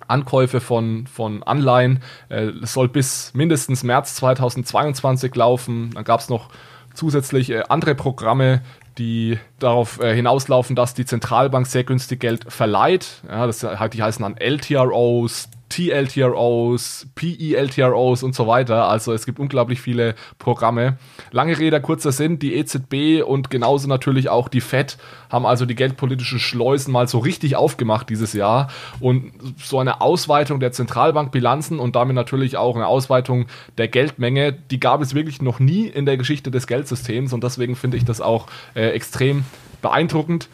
Ankäufe von, von Anleihen. Äh, es soll bis mindestens März 2022 laufen. Dann gab es noch zusätzlich äh, andere Programme, die darauf äh, hinauslaufen, dass die Zentralbank sehr günstig Geld verleiht. Ja, das, die heißen dann LTROs, TLTROs, PELTROs und so weiter. Also es gibt unglaublich viele Programme. Lange Rede, kurzer Sinn, die EZB und genauso natürlich auch die FED haben also die geldpolitischen Schleusen mal so richtig aufgemacht dieses Jahr. Und so eine Ausweitung der Zentralbankbilanzen und damit natürlich auch eine Ausweitung der Geldmenge, die gab es wirklich noch nie in der Geschichte des Geldsystems. Und deswegen finde ich das auch äh, extrem beeindruckend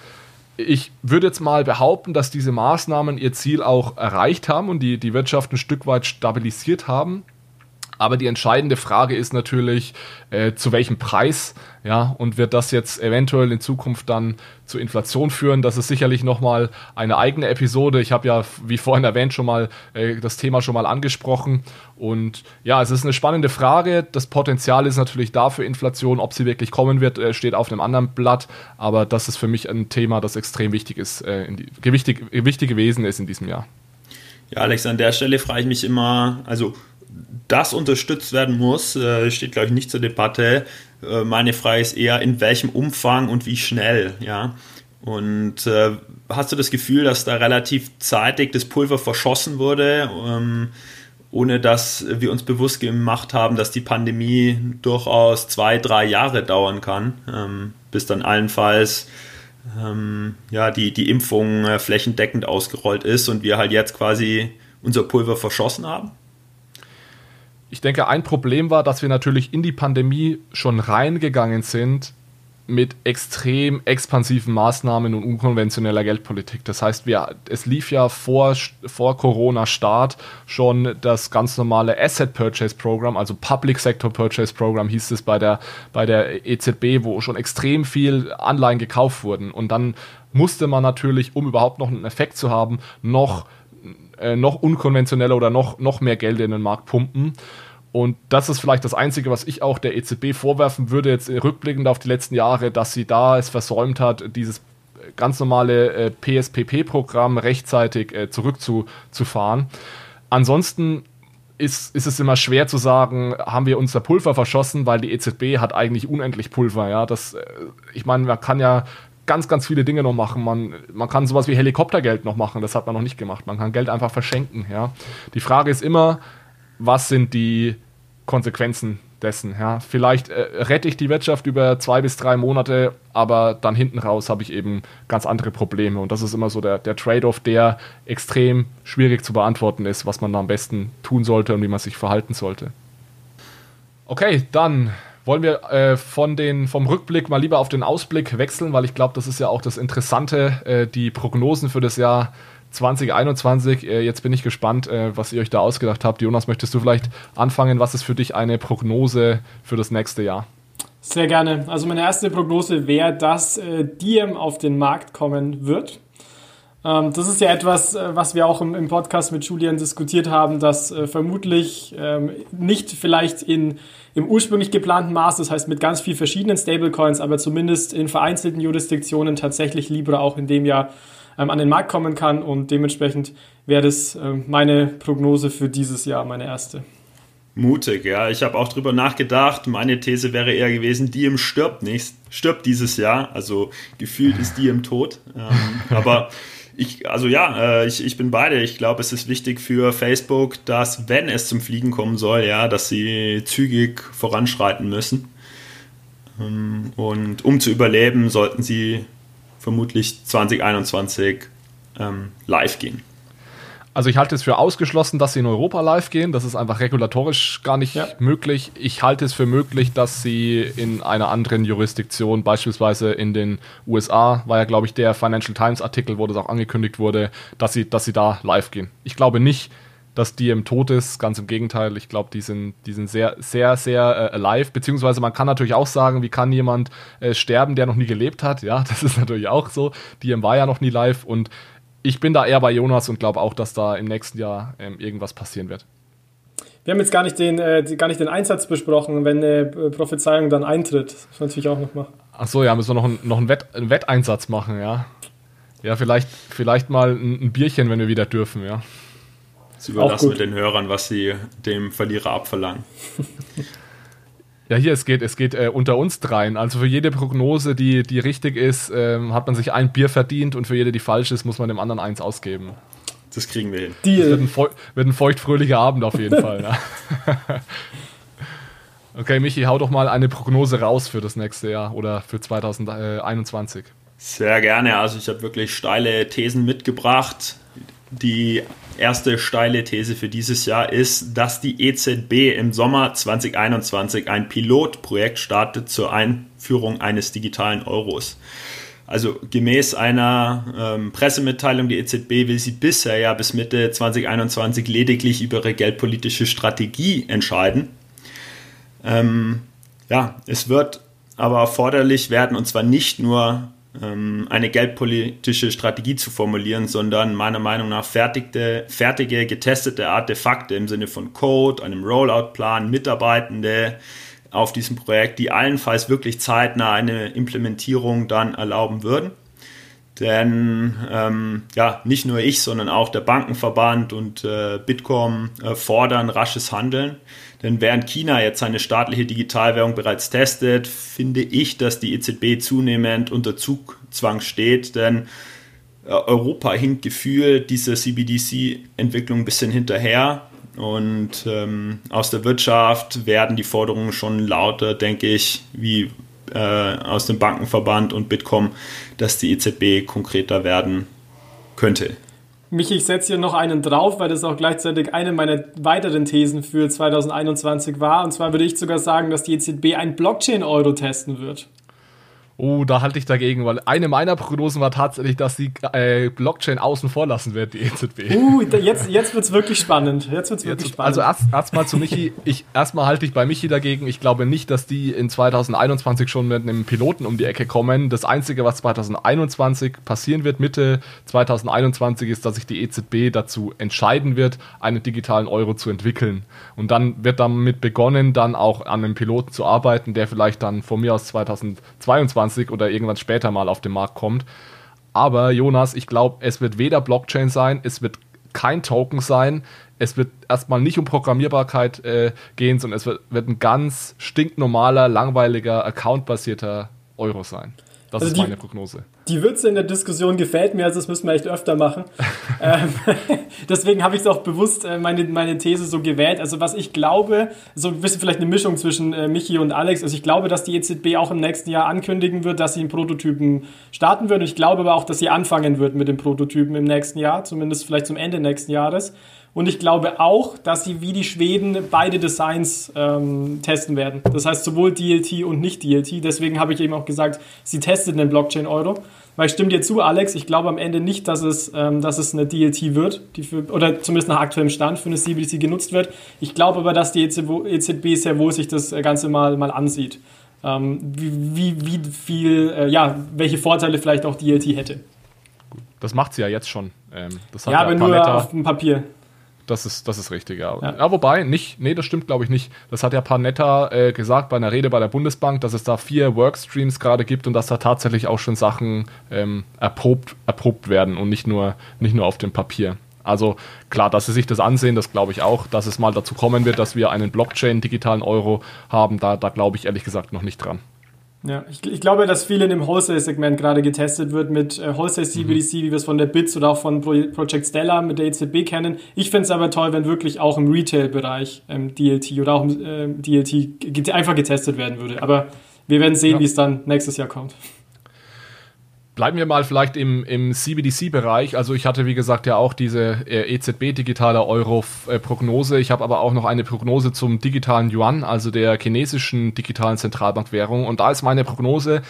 ich würde jetzt mal behaupten, dass diese Maßnahmen ihr Ziel auch erreicht haben und die, die Wirtschaft ein Stück weit stabilisiert haben. Aber die entscheidende Frage ist natürlich, äh, zu welchem Preis, ja, und wird das jetzt eventuell in Zukunft dann zu Inflation führen? Das ist sicherlich nochmal eine eigene Episode. Ich habe ja, wie vorhin erwähnt, schon mal äh, das Thema schon mal angesprochen. Und ja, es ist eine spannende Frage. Das Potenzial ist natürlich da für Inflation. Ob sie wirklich kommen wird, äh, steht auf einem anderen Blatt. Aber das ist für mich ein Thema, das extrem wichtig ist, äh, die, wichtig, wichtig gewesen ist in diesem Jahr. Ja, Alex, an der Stelle frage ich mich immer, also das unterstützt werden muss, äh, steht, glaube ich, nicht zur Debatte. Äh, meine Frage ist eher, in welchem Umfang und wie schnell, ja. Und äh, hast du das Gefühl, dass da relativ zeitig das Pulver verschossen wurde, ähm, ohne dass wir uns bewusst gemacht haben, dass die Pandemie durchaus zwei, drei Jahre dauern kann, ähm, bis dann allenfalls ähm, ja, die, die Impfung äh, flächendeckend ausgerollt ist und wir halt jetzt quasi unser Pulver verschossen haben? Ich denke, ein Problem war, dass wir natürlich in die Pandemie schon reingegangen sind mit extrem expansiven Maßnahmen und unkonventioneller Geldpolitik. Das heißt, wir, es lief ja vor, vor Corona-Start schon das ganz normale Asset Purchase Program, also Public Sector Purchase Program hieß es bei der, bei der EZB, wo schon extrem viel Anleihen gekauft wurden. Und dann musste man natürlich, um überhaupt noch einen Effekt zu haben, noch äh, noch unkonventioneller oder noch, noch mehr Geld in den Markt pumpen. Und das ist vielleicht das Einzige, was ich auch der EZB vorwerfen würde, jetzt rückblickend auf die letzten Jahre, dass sie da es versäumt hat, dieses ganz normale äh, PSPP-Programm rechtzeitig äh, zurückzufahren. Ansonsten ist, ist es immer schwer zu sagen, haben wir unser Pulver verschossen, weil die EZB hat eigentlich unendlich Pulver. Ja, das, äh, ich meine, man kann ja ganz, ganz viele Dinge noch machen. Man, man kann sowas wie Helikoptergeld noch machen, das hat man noch nicht gemacht. Man kann Geld einfach verschenken. Ja. Die Frage ist immer, was sind die Konsequenzen dessen. Ja. Vielleicht äh, rette ich die Wirtschaft über zwei bis drei Monate, aber dann hinten raus habe ich eben ganz andere Probleme. Und das ist immer so der, der Trade-off, der extrem schwierig zu beantworten ist, was man da am besten tun sollte und wie man sich verhalten sollte. Okay, dann wollen wir äh, von den, vom Rückblick mal lieber auf den Ausblick wechseln, weil ich glaube, das ist ja auch das Interessante, äh, die Prognosen für das Jahr 2021. Äh, jetzt bin ich gespannt, äh, was ihr euch da ausgedacht habt. Jonas, möchtest du vielleicht anfangen? Was ist für dich eine Prognose für das nächste Jahr? Sehr gerne. Also meine erste Prognose wäre, dass äh, Diem auf den Markt kommen wird. Ähm, das ist ja etwas, äh, was wir auch im, im, Podcast mit Julian diskutiert haben, dass äh, vermutlich ähm, nicht vielleicht in, im ursprünglich geplanten Maß, das heißt mit ganz vielen verschiedenen Stablecoins, aber zumindest in vereinzelten Jurisdiktionen tatsächlich Libra auch in dem Jahr ähm, an den Markt kommen kann und dementsprechend wäre das meine Prognose für dieses Jahr, meine erste. Mutig, ja. Ich habe auch drüber nachgedacht. Meine These wäre eher gewesen, Diem stirbt nicht, stirbt dieses Jahr. Also gefühlt ist Diem tot. Ähm, aber ich, also ja, äh, ich, ich bin beide. Ich glaube, es ist wichtig für Facebook, dass, wenn es zum Fliegen kommen soll, ja, dass sie zügig voranschreiten müssen. Ähm, und um zu überleben, sollten sie vermutlich 2021 ähm, live gehen. Also ich halte es für ausgeschlossen, dass sie in Europa live gehen. Das ist einfach regulatorisch gar nicht ja. möglich. Ich halte es für möglich, dass sie in einer anderen Jurisdiktion, beispielsweise in den USA, war ja, glaube ich, der Financial Times Artikel, wo das auch angekündigt wurde, dass sie, dass sie da live gehen. Ich glaube nicht, dass die im Tod ist. Ganz im Gegenteil, ich glaube, die sind, die sind sehr, sehr, sehr äh, alive. Beziehungsweise man kann natürlich auch sagen, wie kann jemand äh, sterben, der noch nie gelebt hat? Ja, das ist natürlich auch so. Diem war ja noch nie live und ich bin da eher bei Jonas und glaube auch, dass da im nächsten Jahr ähm, irgendwas passieren wird. Wir haben jetzt gar nicht den, äh, gar nicht den Einsatz besprochen, wenn eine äh, Prophezeiung dann eintritt. Das wollen wir natürlich auch noch machen. Achso, ja, müssen wir noch, einen, noch einen, Wett, einen Wetteinsatz machen, ja. Ja, vielleicht, vielleicht mal ein, ein Bierchen, wenn wir wieder dürfen, ja. Sie überlassen wir den Hörern, was sie dem Verlierer abverlangen. Ja, hier, es geht, es geht äh, unter uns dreien. Also für jede Prognose, die, die richtig ist, ähm, hat man sich ein Bier verdient und für jede, die falsch ist, muss man dem anderen eins ausgeben. Das kriegen wir hin. Deal. Das wird ein, wird ein feuchtfröhlicher Abend auf jeden Fall. Ne? okay, Michi, hau doch mal eine Prognose raus für das nächste Jahr oder für 2021. Sehr gerne. Also ich habe wirklich steile Thesen mitgebracht. Die erste steile These für dieses Jahr ist, dass die EZB im Sommer 2021 ein Pilotprojekt startet zur Einführung eines digitalen Euros. Also gemäß einer ähm, Pressemitteilung, die EZB will sie bisher ja bis Mitte 2021 lediglich über ihre geldpolitische Strategie entscheiden. Ähm, ja, es wird aber erforderlich werden, und zwar nicht nur eine geldpolitische Strategie zu formulieren, sondern meiner Meinung nach fertigte, fertige, getestete Artefakte im Sinne von Code, einem Rollout-Plan, Mitarbeitende auf diesem Projekt, die allenfalls wirklich zeitnah eine Implementierung dann erlauben würden. Denn ähm, ja, nicht nur ich, sondern auch der Bankenverband und äh, Bitkom äh, fordern rasches Handeln. Denn während China jetzt seine staatliche Digitalwährung bereits testet, finde ich, dass die EZB zunehmend unter Zugzwang steht, denn äh, Europa hinkt gefühlt dieser CBDC-Entwicklung ein bisschen hinterher. Und ähm, aus der Wirtschaft werden die Forderungen schon lauter, denke ich, wie äh, aus dem Bankenverband und Bitkom, dass die EZB konkreter werden könnte. Michi, ich setze hier noch einen drauf, weil das auch gleichzeitig eine meiner weiteren Thesen für 2021 war. Und zwar würde ich sogar sagen, dass die EZB ein Blockchain-Euro testen wird. Oh, da halte ich dagegen, weil eine meiner Prognosen war tatsächlich, dass die äh, Blockchain außen vor lassen wird, die EZB. Uh, jetzt, jetzt wird es wirklich spannend. Jetzt wird's wirklich jetzt, spannend. Also erst, erst zu Michi. Ich, erstmal halte ich bei Michi dagegen. Ich glaube nicht, dass die in 2021 schon mit einem Piloten um die Ecke kommen. Das Einzige, was 2021 passieren wird, Mitte 2021, ist, dass sich die EZB dazu entscheiden wird, einen digitalen Euro zu entwickeln. Und dann wird damit begonnen, dann auch an einem Piloten zu arbeiten, der vielleicht dann von mir aus 2022 2020 oder irgendwann später mal auf den Markt kommt. Aber Jonas, ich glaube, es wird weder Blockchain sein, es wird kein Token sein, es wird erstmal nicht um Programmierbarkeit äh, gehen, sondern es wird, wird ein ganz stinknormaler, langweiliger, accountbasierter Euro sein. Das also ist die, meine Prognose. Die Würze in der Diskussion gefällt mir, also das müssen wir echt öfter machen. ähm, deswegen habe ich es auch bewusst äh, meine, meine These so gewählt. Also was ich glaube, so ein bisschen vielleicht eine Mischung zwischen äh, Michi und Alex. Also ich glaube, dass die EZB auch im nächsten Jahr ankündigen wird, dass sie einen Prototypen starten wird. Und ich glaube aber auch, dass sie anfangen wird mit dem Prototypen im nächsten Jahr, zumindest vielleicht zum Ende nächsten Jahres. Und ich glaube auch, dass sie wie die Schweden beide Designs ähm, testen werden. Das heißt sowohl DLT und nicht DLT. Deswegen habe ich eben auch gesagt, sie testet den Blockchain Euro. Weil ich stimme dir zu, Alex, ich glaube am Ende nicht, dass es, ähm, dass es eine DLT wird, die für, oder zumindest nach aktuellem Stand für eine CBDC genutzt wird. Ich glaube aber, dass die EZB e sehr wohl sich das Ganze mal, mal ansieht. Ähm, wie, wie, wie viel, äh, ja, welche Vorteile vielleicht auch DLT hätte. Das macht sie ja jetzt schon. Ähm, ja, aber nur auf dem Papier. Das ist, das ist richtig, ja. ja. ja wobei, nicht, nee, das stimmt, glaube ich, nicht. Das hat ja Panetta äh, gesagt bei einer Rede bei der Bundesbank, dass es da vier Workstreams gerade gibt und dass da tatsächlich auch schon Sachen ähm, erprobt, erprobt werden und nicht nur, nicht nur auf dem Papier. Also klar, dass sie sich das ansehen, das glaube ich auch. Dass es mal dazu kommen wird, dass wir einen Blockchain-digitalen Euro haben, da, da glaube ich ehrlich gesagt noch nicht dran. Ja, ich, ich, glaube, dass viel in dem Wholesale-Segment gerade getestet wird mit äh, Wholesale CBDC, mhm. wie wir es von der BITS oder auch von Pro Project Stella mit der EZB kennen. Ich finde es aber toll, wenn wirklich auch im Retail-Bereich ähm, DLT oder auch im äh, DLT einfach getestet werden würde. Aber wir werden sehen, ja. wie es dann nächstes Jahr kommt. Bleiben wir mal vielleicht im, im CBDC-Bereich. Also ich hatte, wie gesagt, ja auch diese äh, EZB-digitale Euro-Prognose. Ich habe aber auch noch eine Prognose zum digitalen Yuan, also der chinesischen digitalen Zentralbankwährung. Und da ist meine Prognose,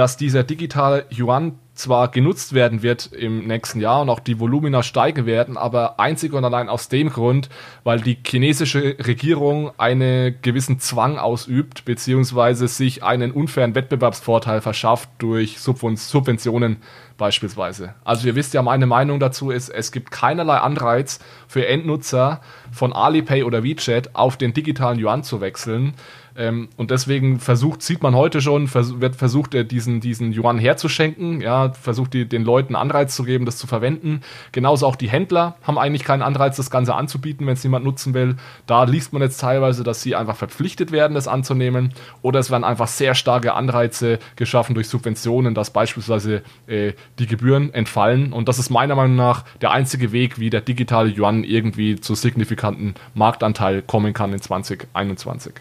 dass dieser digitale Yuan zwar genutzt werden wird im nächsten Jahr und auch die Volumina steigen werden, aber einzig und allein aus dem Grund, weil die chinesische Regierung einen gewissen Zwang ausübt, beziehungsweise sich einen unfairen Wettbewerbsvorteil verschafft durch Subventionen beispielsweise. Also ihr wisst ja, meine Meinung dazu ist, es gibt keinerlei Anreiz für Endnutzer von Alipay oder WeChat auf den digitalen Yuan zu wechseln. Ähm, und deswegen versucht, sieht man heute schon, vers wird versucht, er diesen, diesen Yuan herzuschenken, ja, versucht die, den Leuten Anreiz zu geben, das zu verwenden. Genauso auch die Händler haben eigentlich keinen Anreiz, das Ganze anzubieten, wenn es jemand nutzen will. Da liest man jetzt teilweise, dass sie einfach verpflichtet werden, das anzunehmen. Oder es werden einfach sehr starke Anreize geschaffen durch Subventionen, dass beispielsweise äh, die Gebühren entfallen. Und das ist meiner Meinung nach der einzige Weg, wie der digitale Yuan irgendwie zu signifikanten Marktanteil kommen kann in 2021.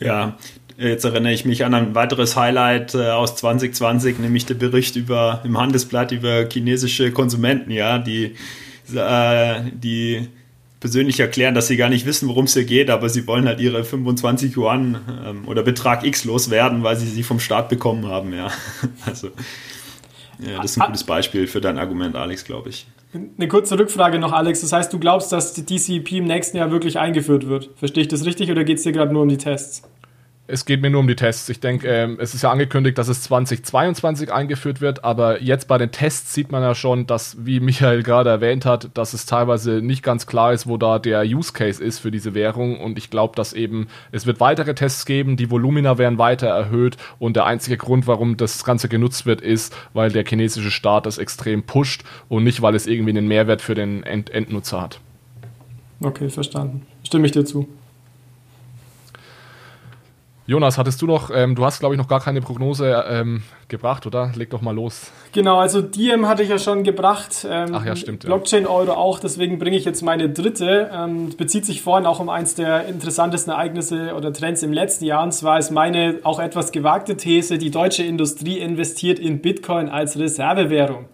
Ja, jetzt erinnere ich mich an ein weiteres Highlight äh, aus 2020, nämlich der Bericht über im Handelsblatt über chinesische Konsumenten, ja, die, äh, die persönlich erklären, dass sie gar nicht wissen, worum es hier geht, aber sie wollen halt ihre 25 Yuan ähm, oder Betrag X loswerden, weil sie sie vom Staat bekommen haben, ja. Also, ja, das ist ein gutes Beispiel für dein Argument, Alex, glaube ich. Eine kurze Rückfrage noch, Alex. Das heißt, du glaubst, dass die DCP im nächsten Jahr wirklich eingeführt wird? Verstehe ich das richtig oder geht es dir gerade nur um die Tests? Es geht mir nur um die Tests. Ich denke, ähm, es ist ja angekündigt, dass es 2022 eingeführt wird, aber jetzt bei den Tests sieht man ja schon, dass, wie Michael gerade erwähnt hat, dass es teilweise nicht ganz klar ist, wo da der Use Case ist für diese Währung. Und ich glaube, dass eben es wird weitere Tests geben, die Volumina werden weiter erhöht und der einzige Grund, warum das Ganze genutzt wird, ist, weil der chinesische Staat das extrem pusht und nicht, weil es irgendwie einen Mehrwert für den End Endnutzer hat. Okay, verstanden. Stimme ich dir zu. Jonas, hattest du noch, ähm, du hast glaube ich noch gar keine Prognose ähm, gebracht, oder? Leg doch mal los. Genau, also Diem hatte ich ja schon gebracht. Ähm, Ach ja, stimmt. Blockchain. Euro auch, deswegen bringe ich jetzt meine dritte. Ähm, bezieht sich vorhin auch um eins der interessantesten Ereignisse oder Trends im letzten Jahr. Und zwar ist meine auch etwas gewagte These, die deutsche Industrie investiert in Bitcoin als Reservewährung.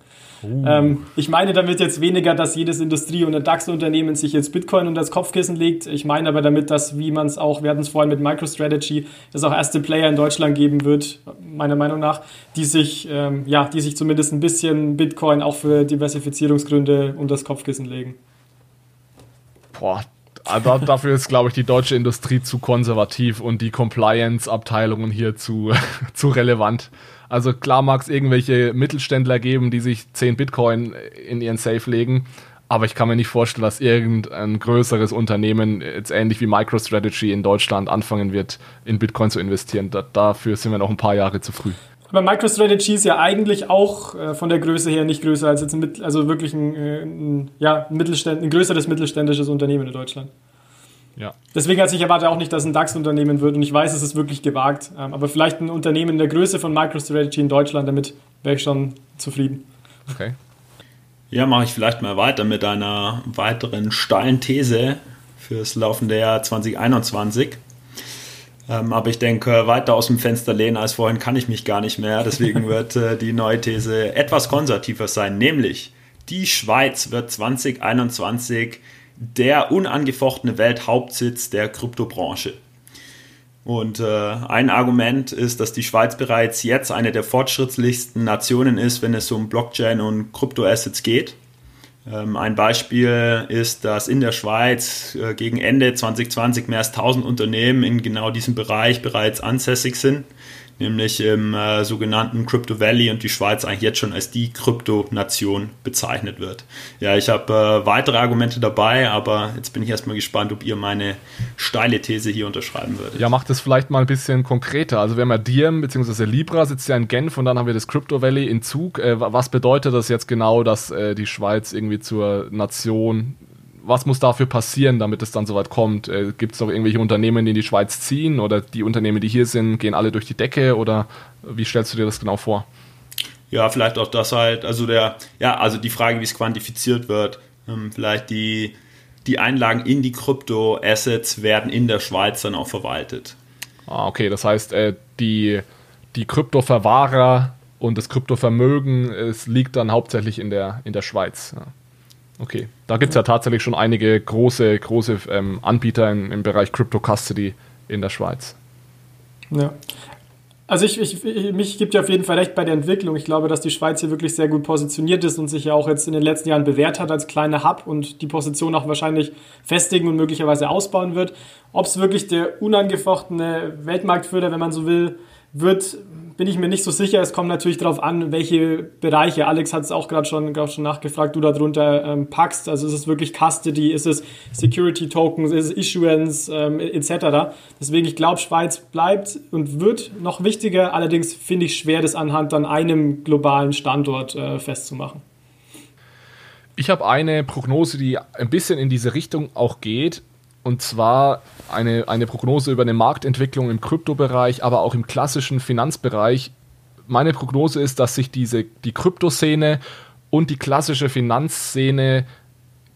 Uh. Ähm, ich meine damit jetzt weniger, dass jedes Industrie- und DAX-Unternehmen sich jetzt Bitcoin unter das Kopfkissen legt. Ich meine aber damit, dass, wie man es auch, wir hatten es vorhin mit MicroStrategy, es auch erste Player in Deutschland geben wird, meiner Meinung nach, die sich, ähm, ja, die sich zumindest ein bisschen Bitcoin auch für Diversifizierungsgründe unter das Kopfkissen legen. Boah, aber dafür ist, glaube ich, die deutsche Industrie zu konservativ und die Compliance-Abteilungen hier zu, zu relevant. Also klar mag es irgendwelche Mittelständler geben, die sich 10 Bitcoin in ihren Safe legen, aber ich kann mir nicht vorstellen, dass irgendein größeres Unternehmen, jetzt ähnlich wie MicroStrategy in Deutschland, anfangen wird, in Bitcoin zu investieren. Da, dafür sind wir noch ein paar Jahre zu früh. Aber MicroStrategy ist ja eigentlich auch äh, von der Größe her nicht größer als jetzt ein, also wirklich ein, äh, ein, ja, ein, ein größeres mittelständisches Unternehmen in Deutschland. Ja. Deswegen hat ich erwarte auch nicht, dass ein DAX-Unternehmen wird und ich weiß, es ist wirklich gewagt. Ähm, aber vielleicht ein Unternehmen in der Größe von MicroStrategy in Deutschland, damit wäre ich schon zufrieden. Okay. Ja, mache ich vielleicht mal weiter mit einer weiteren steilen These fürs laufende Jahr 2021. Ähm, aber ich denke, weiter aus dem Fenster lehnen als vorhin kann ich mich gar nicht mehr. Deswegen wird äh, die neue These etwas konservativer sein, nämlich die Schweiz wird 2021 der unangefochtene Welthauptsitz der Kryptobranche. Und äh, ein Argument ist, dass die Schweiz bereits jetzt eine der fortschrittlichsten Nationen ist, wenn es um Blockchain und Kryptoassets geht. Ähm, ein Beispiel ist, dass in der Schweiz äh, gegen Ende 2020 mehr als 1000 Unternehmen in genau diesem Bereich bereits ansässig sind nämlich im äh, sogenannten Crypto Valley und die Schweiz eigentlich jetzt schon als die Kryptonation bezeichnet wird. Ja, ich habe äh, weitere Argumente dabei, aber jetzt bin ich erstmal gespannt, ob ihr meine steile These hier unterschreiben würdet. Ja, macht es vielleicht mal ein bisschen konkreter. Also wir haben ja Diem bzw. Libra sitzt ja in Genf und dann haben wir das Crypto Valley in Zug. Äh, was bedeutet das jetzt genau, dass äh, die Schweiz irgendwie zur Nation was muss dafür passieren, damit es dann soweit kommt? Äh, Gibt es noch irgendwelche Unternehmen, die in die Schweiz ziehen oder die Unternehmen, die hier sind, gehen alle durch die Decke oder wie stellst du dir das genau vor? Ja, vielleicht auch das halt, also der, ja, also die Frage, wie es quantifiziert wird, ähm, vielleicht die, die Einlagen in die Krypto-Assets werden in der Schweiz dann auch verwaltet. Ah, okay, das heißt, äh, die, die Kryptoverwahrer und das Kryptovermögen, es liegt dann hauptsächlich in der, in der Schweiz. Ja. Okay, da gibt es ja tatsächlich schon einige große, große ähm, Anbieter in, im Bereich Crypto Custody in der Schweiz. Ja. Also ich, ich, mich gibt ja auf jeden Fall recht bei der Entwicklung. Ich glaube, dass die Schweiz hier wirklich sehr gut positioniert ist und sich ja auch jetzt in den letzten Jahren bewährt hat als kleiner Hub und die Position auch wahrscheinlich festigen und möglicherweise ausbauen wird. Ob es wirklich der unangefochtene Weltmarktführer, wenn man so will, wird, bin ich mir nicht so sicher. Es kommt natürlich darauf an, welche Bereiche, Alex hat es auch gerade schon, schon nachgefragt, du darunter ähm, packst. Also ist es wirklich Custody, ist es Security Tokens, ist es Issuance ähm, etc. Deswegen, ich glaube, Schweiz bleibt und wird noch wichtiger. Allerdings finde ich schwer, das anhand an einem globalen Standort äh, festzumachen. Ich habe eine Prognose, die ein bisschen in diese Richtung auch geht. Und zwar eine, eine Prognose über eine Marktentwicklung im Kryptobereich, aber auch im klassischen Finanzbereich. Meine Prognose ist, dass sich diese, die Kryptoszene und die klassische Finanzszene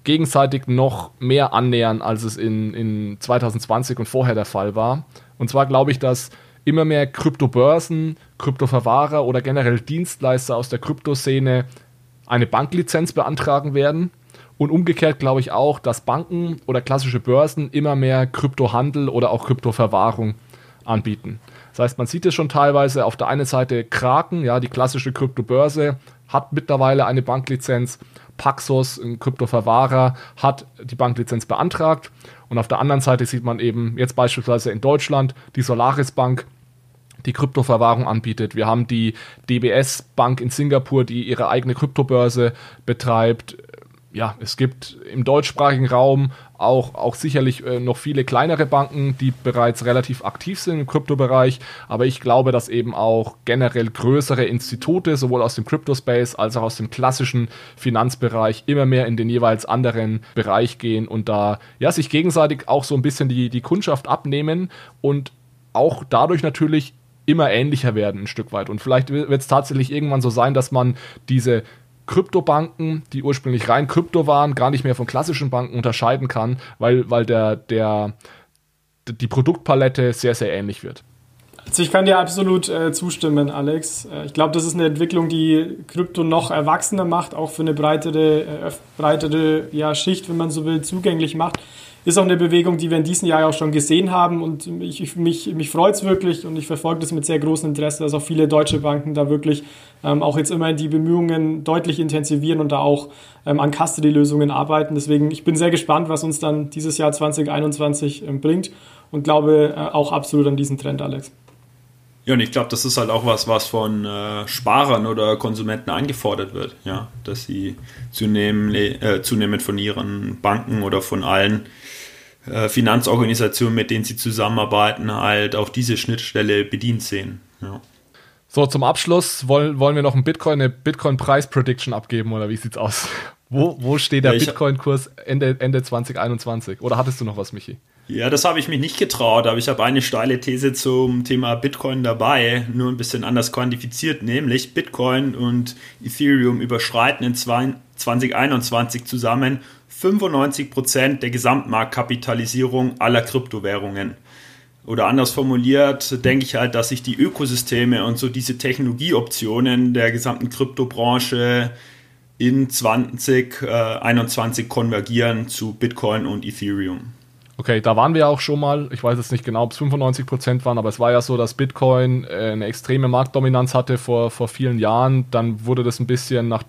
gegenseitig noch mehr annähern, als es in, in 2020 und vorher der Fall war. Und zwar glaube ich, dass immer mehr Kryptobörsen, Kryptoverwahrer oder generell Dienstleister aus der Kryptoszene eine Banklizenz beantragen werden und umgekehrt glaube ich auch, dass Banken oder klassische Börsen immer mehr Kryptohandel oder auch Kryptoverwahrung anbieten. Das heißt, man sieht es schon teilweise auf der einen Seite Kraken, ja, die klassische Kryptobörse hat mittlerweile eine Banklizenz. Paxos, ein Kryptoverwahrer, hat die Banklizenz beantragt. Und auf der anderen Seite sieht man eben jetzt beispielsweise in Deutschland die Solaris Bank, die Kryptoverwahrung anbietet. Wir haben die DBS Bank in Singapur, die ihre eigene Kryptobörse betreibt ja, es gibt im deutschsprachigen Raum auch, auch sicherlich äh, noch viele kleinere Banken, die bereits relativ aktiv sind im Kryptobereich. Aber ich glaube, dass eben auch generell größere Institute, sowohl aus dem Crypto-Space als auch aus dem klassischen Finanzbereich, immer mehr in den jeweils anderen Bereich gehen und da ja, sich gegenseitig auch so ein bisschen die, die Kundschaft abnehmen und auch dadurch natürlich immer ähnlicher werden ein Stück weit. Und vielleicht wird es tatsächlich irgendwann so sein, dass man diese Kryptobanken, die ursprünglich rein Krypto waren, gar nicht mehr von klassischen Banken unterscheiden kann, weil, weil der, der, die Produktpalette sehr, sehr ähnlich wird. Also ich kann dir absolut äh, zustimmen, Alex. Äh, ich glaube, das ist eine Entwicklung, die Krypto noch erwachsener macht, auch für eine breitere, äh, breitere ja, Schicht, wenn man so will, zugänglich macht ist auch eine Bewegung, die wir in diesem Jahr auch schon gesehen haben und ich, mich, mich freut es wirklich und ich verfolge das mit sehr großem Interesse, dass auch viele deutsche Banken da wirklich ähm, auch jetzt immer die Bemühungen deutlich intensivieren und da auch ähm, an Custody-Lösungen arbeiten. Deswegen, ich bin sehr gespannt, was uns dann dieses Jahr 2021 ähm, bringt und glaube äh, auch absolut an diesen Trend, Alex. Ja, und ich glaube, das ist halt auch was, was von äh, Sparern oder Konsumenten eingefordert wird, ja, dass sie zunehmend, äh, zunehmend von ihren Banken oder von allen äh, Finanzorganisationen, mit denen sie zusammenarbeiten, halt auch diese Schnittstelle bedient sehen. Ja. So, zum Abschluss wollen, wollen wir noch ein Bitcoin, eine Bitcoin-Preis-Prediction abgeben oder wie sieht's aus? Wo, wo steht der ja, Bitcoin-Kurs Ende, Ende 2021? Oder hattest du noch was, Michi? Ja, das habe ich mich nicht getraut, aber ich habe eine steile These zum Thema Bitcoin dabei, nur ein bisschen anders quantifiziert, nämlich Bitcoin und Ethereum überschreiten in 2021 zusammen 95 Prozent der Gesamtmarktkapitalisierung aller Kryptowährungen. Oder anders formuliert, denke ich halt, dass sich die Ökosysteme und so diese Technologieoptionen der gesamten Kryptobranche in 2021 konvergieren zu Bitcoin und Ethereum. Okay, da waren wir auch schon mal. Ich weiß jetzt nicht genau, ob es 95 Prozent waren, aber es war ja so, dass Bitcoin äh, eine extreme Marktdominanz hatte vor, vor vielen Jahren. Dann wurde das ein bisschen nach,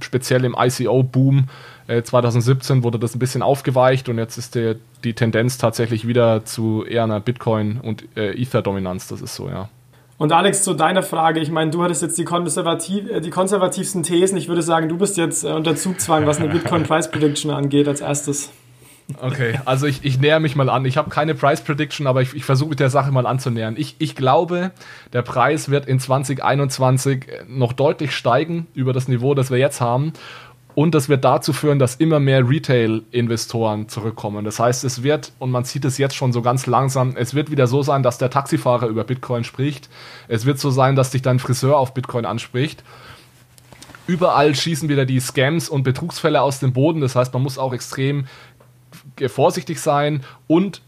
speziell im ICO-Boom äh, 2017 wurde das ein bisschen aufgeweicht und jetzt ist der, die Tendenz tatsächlich wieder zu eher einer Bitcoin- und äh, Ether-Dominanz. Das ist so, ja. Und Alex, zu deiner Frage, ich meine, du hattest jetzt die, konservativ, äh, die konservativsten Thesen. Ich würde sagen, du bist jetzt äh, unter Zugzwang, was eine Bitcoin Price Prediction angeht, als erstes. Okay, also ich, ich näher mich mal an. Ich habe keine Price Prediction, aber ich, ich versuche mit der Sache mal anzunähern. Ich, ich glaube, der Preis wird in 2021 noch deutlich steigen über das Niveau, das wir jetzt haben. Und das wird dazu führen, dass immer mehr Retail-Investoren zurückkommen. Das heißt, es wird, und man sieht es jetzt schon so ganz langsam, es wird wieder so sein, dass der Taxifahrer über Bitcoin spricht. Es wird so sein, dass dich dein Friseur auf Bitcoin anspricht. Überall schießen wieder die Scams und Betrugsfälle aus dem Boden. Das heißt, man muss auch extrem vorsichtig sein und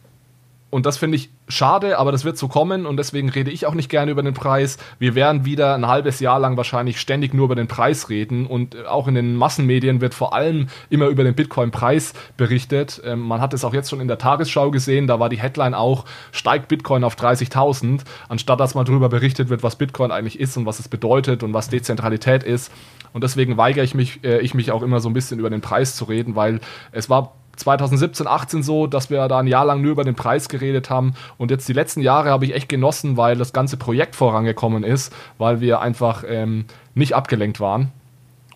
und das finde ich schade, aber das wird so kommen und deswegen rede ich auch nicht gerne über den Preis. Wir werden wieder ein halbes Jahr lang wahrscheinlich ständig nur über den Preis reden und auch in den Massenmedien wird vor allem immer über den Bitcoin-Preis berichtet. Ähm, man hat es auch jetzt schon in der Tagesschau gesehen, da war die Headline auch, steigt Bitcoin auf 30.000, anstatt dass mal darüber berichtet wird, was Bitcoin eigentlich ist und was es bedeutet und was Dezentralität ist. Und deswegen weigere ich mich, äh, ich mich auch immer so ein bisschen über den Preis zu reden, weil es war 2017, 18 so, dass wir da ein Jahr lang nur über den Preis geredet haben. Und jetzt die letzten Jahre habe ich echt genossen, weil das ganze Projekt vorangekommen ist, weil wir einfach ähm, nicht abgelenkt waren.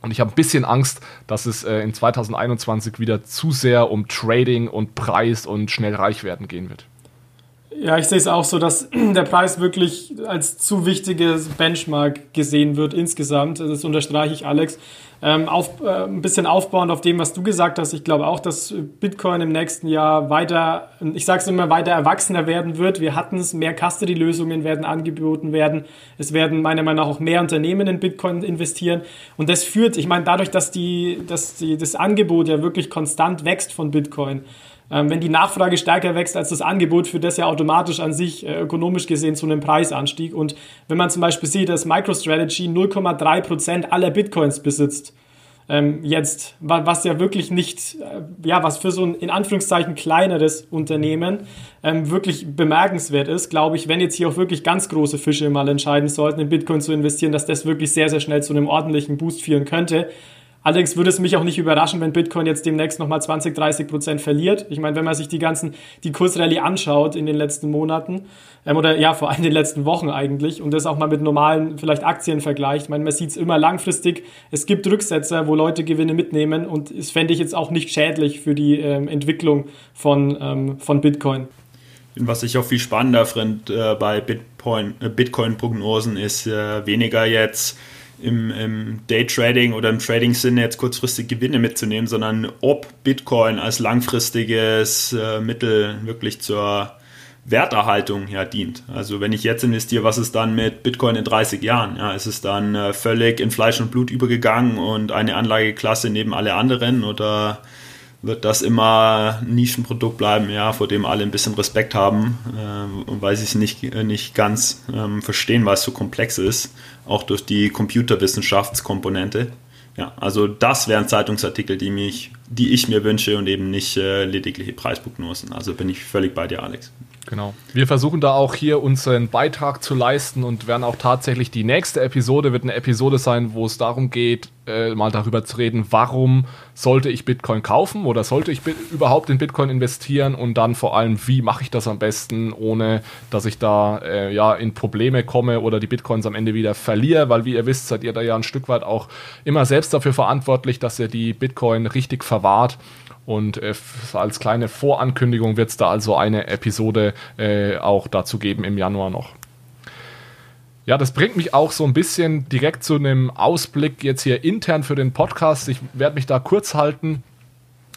Und ich habe ein bisschen Angst, dass es äh, in 2021 wieder zu sehr um Trading und Preis und schnell reich werden gehen wird. Ja, ich sehe es auch so, dass der Preis wirklich als zu wichtiges Benchmark gesehen wird insgesamt. Das unterstreiche ich, Alex. Ähm, auf, äh, ein bisschen aufbauend auf dem, was du gesagt hast. Ich glaube auch, dass Bitcoin im nächsten Jahr weiter, ich sage es immer, weiter erwachsener werden wird. Wir hatten es, mehr Custody-Lösungen werden angeboten werden. Es werden meiner Meinung nach auch mehr Unternehmen in Bitcoin investieren. Und das führt, ich meine, dadurch, dass, die, dass die, das Angebot ja wirklich konstant wächst von Bitcoin, wenn die Nachfrage stärker wächst als das Angebot, führt das ja automatisch an sich äh, ökonomisch gesehen zu einem Preisanstieg. Und wenn man zum Beispiel sieht, dass MicroStrategy 0,3% aller Bitcoins besitzt, ähm, jetzt, was ja wirklich nicht, äh, ja, was für so ein in Anführungszeichen kleineres Unternehmen ähm, wirklich bemerkenswert ist, glaube ich, wenn jetzt hier auch wirklich ganz große Fische mal entscheiden sollten, in Bitcoin zu investieren, dass das wirklich sehr, sehr schnell zu einem ordentlichen Boost führen könnte. Allerdings würde es mich auch nicht überraschen, wenn Bitcoin jetzt demnächst nochmal 20, 30 Prozent verliert. Ich meine, wenn man sich die ganzen, die Kursrallye anschaut in den letzten Monaten, ähm, oder ja, vor allem in den letzten Wochen eigentlich, und das auch mal mit normalen vielleicht Aktien vergleicht, ich meine, man sieht es immer langfristig. Es gibt Rücksetzer, wo Leute Gewinne mitnehmen und das fände ich jetzt auch nicht schädlich für die ähm, Entwicklung von, ähm, von Bitcoin. Was ich auch viel spannender finde äh, bei Bitcoin-Prognosen äh, Bitcoin ist äh, weniger jetzt im, im Daytrading oder im Trading-Sinne jetzt kurzfristig Gewinne mitzunehmen, sondern ob Bitcoin als langfristiges äh, Mittel wirklich zur Werterhaltung ja dient. Also wenn ich jetzt investiere, was ist dann mit Bitcoin in 30 Jahren? Ja, ist es dann äh, völlig in Fleisch und Blut übergegangen und eine Anlageklasse neben alle anderen oder wird das immer ein Nischenprodukt bleiben, ja, vor dem alle ein bisschen Respekt haben, äh, weil sie es nicht, äh, nicht ganz ähm, verstehen, weil es so komplex ist, auch durch die Computerwissenschaftskomponente. Ja, also das wären Zeitungsartikel, die mich, die ich mir wünsche und eben nicht äh, ledigliche Preisprognosen. Also bin ich völlig bei dir, Alex. Genau. Wir versuchen da auch hier unseren Beitrag zu leisten und werden auch tatsächlich die nächste Episode wird eine Episode sein, wo es darum geht, äh, mal darüber zu reden, warum sollte ich Bitcoin kaufen oder sollte ich überhaupt in Bitcoin investieren und dann vor allem, wie mache ich das am besten, ohne dass ich da äh, ja in Probleme komme oder die Bitcoins am Ende wieder verliere, weil wie ihr wisst, seid ihr da ja ein Stück weit auch immer selbst dafür verantwortlich, dass ihr die Bitcoin richtig verwahrt und äh, als kleine Vorankündigung wird es da also eine Episode äh, auch dazu geben im Januar noch. Ja, das bringt mich auch so ein bisschen direkt zu einem Ausblick jetzt hier intern für den Podcast. Ich werde mich da kurz halten.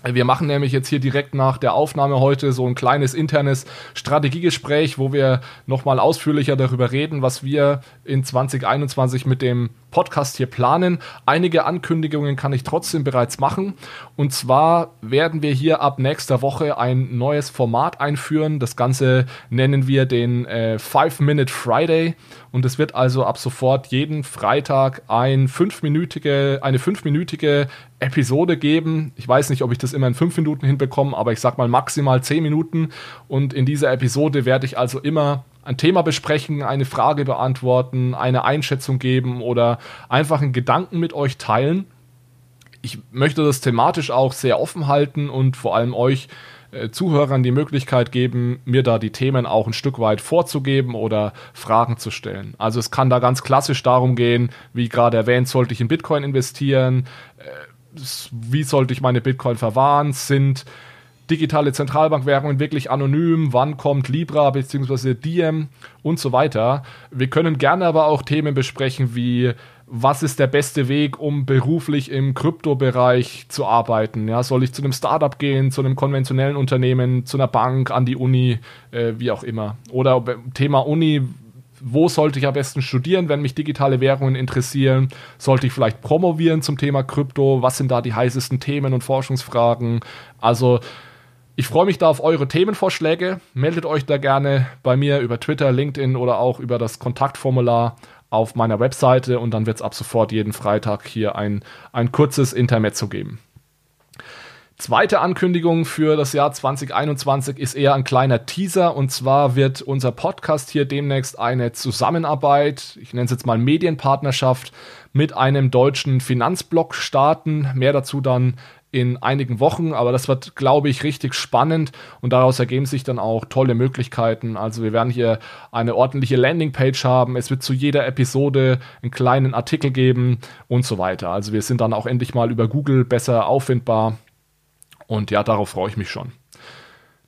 Wir machen nämlich jetzt hier direkt nach der Aufnahme heute so ein kleines internes Strategiegespräch, wo wir nochmal ausführlicher darüber reden, was wir in 2021 mit dem Podcast hier planen. Einige Ankündigungen kann ich trotzdem bereits machen. Und zwar werden wir hier ab nächster Woche ein neues Format einführen. Das Ganze nennen wir den äh, Five-Minute Friday. Und es wird also ab sofort jeden Freitag ein fünfminütige, eine fünfminütige Episode geben. Ich weiß nicht, ob ich das immer in fünf Minuten hinbekomme, aber ich sag mal maximal zehn Minuten. Und in dieser Episode werde ich also immer ein Thema besprechen, eine Frage beantworten, eine Einschätzung geben oder einfach einen Gedanken mit euch teilen. Ich möchte das thematisch auch sehr offen halten und vor allem euch Zuhörern die Möglichkeit geben, mir da die Themen auch ein Stück weit vorzugeben oder Fragen zu stellen. Also es kann da ganz klassisch darum gehen, wie gerade erwähnt, sollte ich in Bitcoin investieren, äh, wie sollte ich meine Bitcoin verwahren, sind digitale Zentralbankwährungen wirklich anonym, wann kommt Libra bzw. Diem und so weiter. Wir können gerne aber auch Themen besprechen wie was ist der beste Weg, um beruflich im Kryptobereich zu arbeiten? Ja, soll ich zu einem Startup gehen, zu einem konventionellen Unternehmen, zu einer Bank, an die Uni, äh, wie auch immer? Oder Thema Uni, wo sollte ich am besten studieren, wenn mich digitale Währungen interessieren? Sollte ich vielleicht promovieren zum Thema Krypto? Was sind da die heißesten Themen und Forschungsfragen? Also ich freue mich da auf eure Themenvorschläge. Meldet euch da gerne bei mir über Twitter, LinkedIn oder auch über das Kontaktformular auf meiner Webseite und dann wird es ab sofort jeden Freitag hier ein, ein kurzes Intermezzo geben. Zweite Ankündigung für das Jahr 2021 ist eher ein kleiner Teaser und zwar wird unser Podcast hier demnächst eine Zusammenarbeit, ich nenne es jetzt mal Medienpartnerschaft, mit einem deutschen Finanzblock starten. Mehr dazu dann in einigen Wochen, aber das wird, glaube ich, richtig spannend und daraus ergeben sich dann auch tolle Möglichkeiten. Also wir werden hier eine ordentliche Landingpage haben, es wird zu jeder Episode einen kleinen Artikel geben und so weiter. Also wir sind dann auch endlich mal über Google besser auffindbar und ja, darauf freue ich mich schon.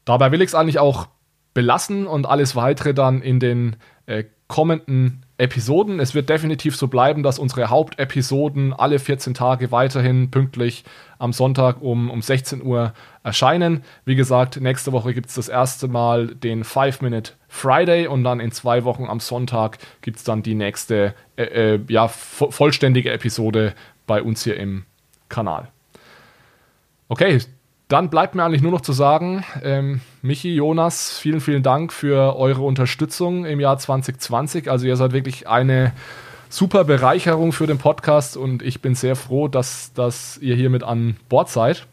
Dabei will ich es eigentlich auch belassen und alles weitere dann in den äh, kommenden Episoden. Es wird definitiv so bleiben, dass unsere Hauptepisoden alle 14 Tage weiterhin pünktlich am Sonntag um, um 16 Uhr erscheinen. Wie gesagt, nächste Woche gibt es das erste Mal den 5-Minute Friday und dann in zwei Wochen am Sonntag gibt es dann die nächste äh, äh, ja, vo vollständige Episode bei uns hier im Kanal. Okay, dann bleibt mir eigentlich nur noch zu sagen, ähm, Michi, Jonas, vielen, vielen Dank für eure Unterstützung im Jahr 2020. Also ihr seid wirklich eine super Bereicherung für den Podcast und ich bin sehr froh, dass, dass ihr hier mit an Bord seid.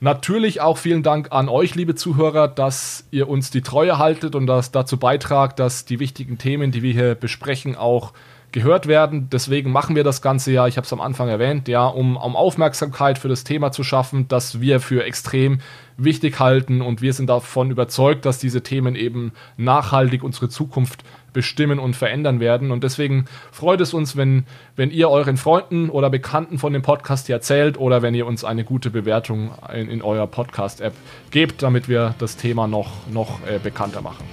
Natürlich auch vielen Dank an euch, liebe Zuhörer, dass ihr uns die Treue haltet und das dazu beitragt, dass die wichtigen Themen, die wir hier besprechen, auch gehört werden. Deswegen machen wir das Ganze ja, ich habe es am Anfang erwähnt, ja, um, um Aufmerksamkeit für das Thema zu schaffen, das wir für extrem wichtig halten und wir sind davon überzeugt, dass diese Themen eben nachhaltig unsere Zukunft bestimmen und verändern werden. Und deswegen freut es uns, wenn, wenn ihr euren Freunden oder Bekannten von dem Podcast hier erzählt oder wenn ihr uns eine gute Bewertung in, in eurer Podcast-App gebt, damit wir das Thema noch, noch äh, bekannter machen.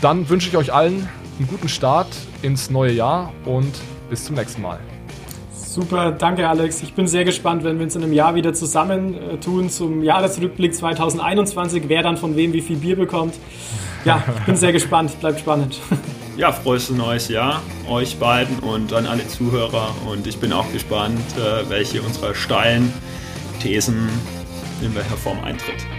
Dann wünsche ich euch allen einen guten Start ins neue Jahr und bis zum nächsten Mal. Super, danke Alex. Ich bin sehr gespannt, wenn wir uns in einem Jahr wieder zusammentun äh, zum Jahresrückblick 2021, wer dann von wem wie viel Bier bekommt. Ja, ich bin sehr gespannt, bleibt spannend. Ja, frohes neues Jahr euch beiden und an alle Zuhörer und ich bin auch gespannt, äh, welche unserer steilen Thesen in welcher Form eintritt.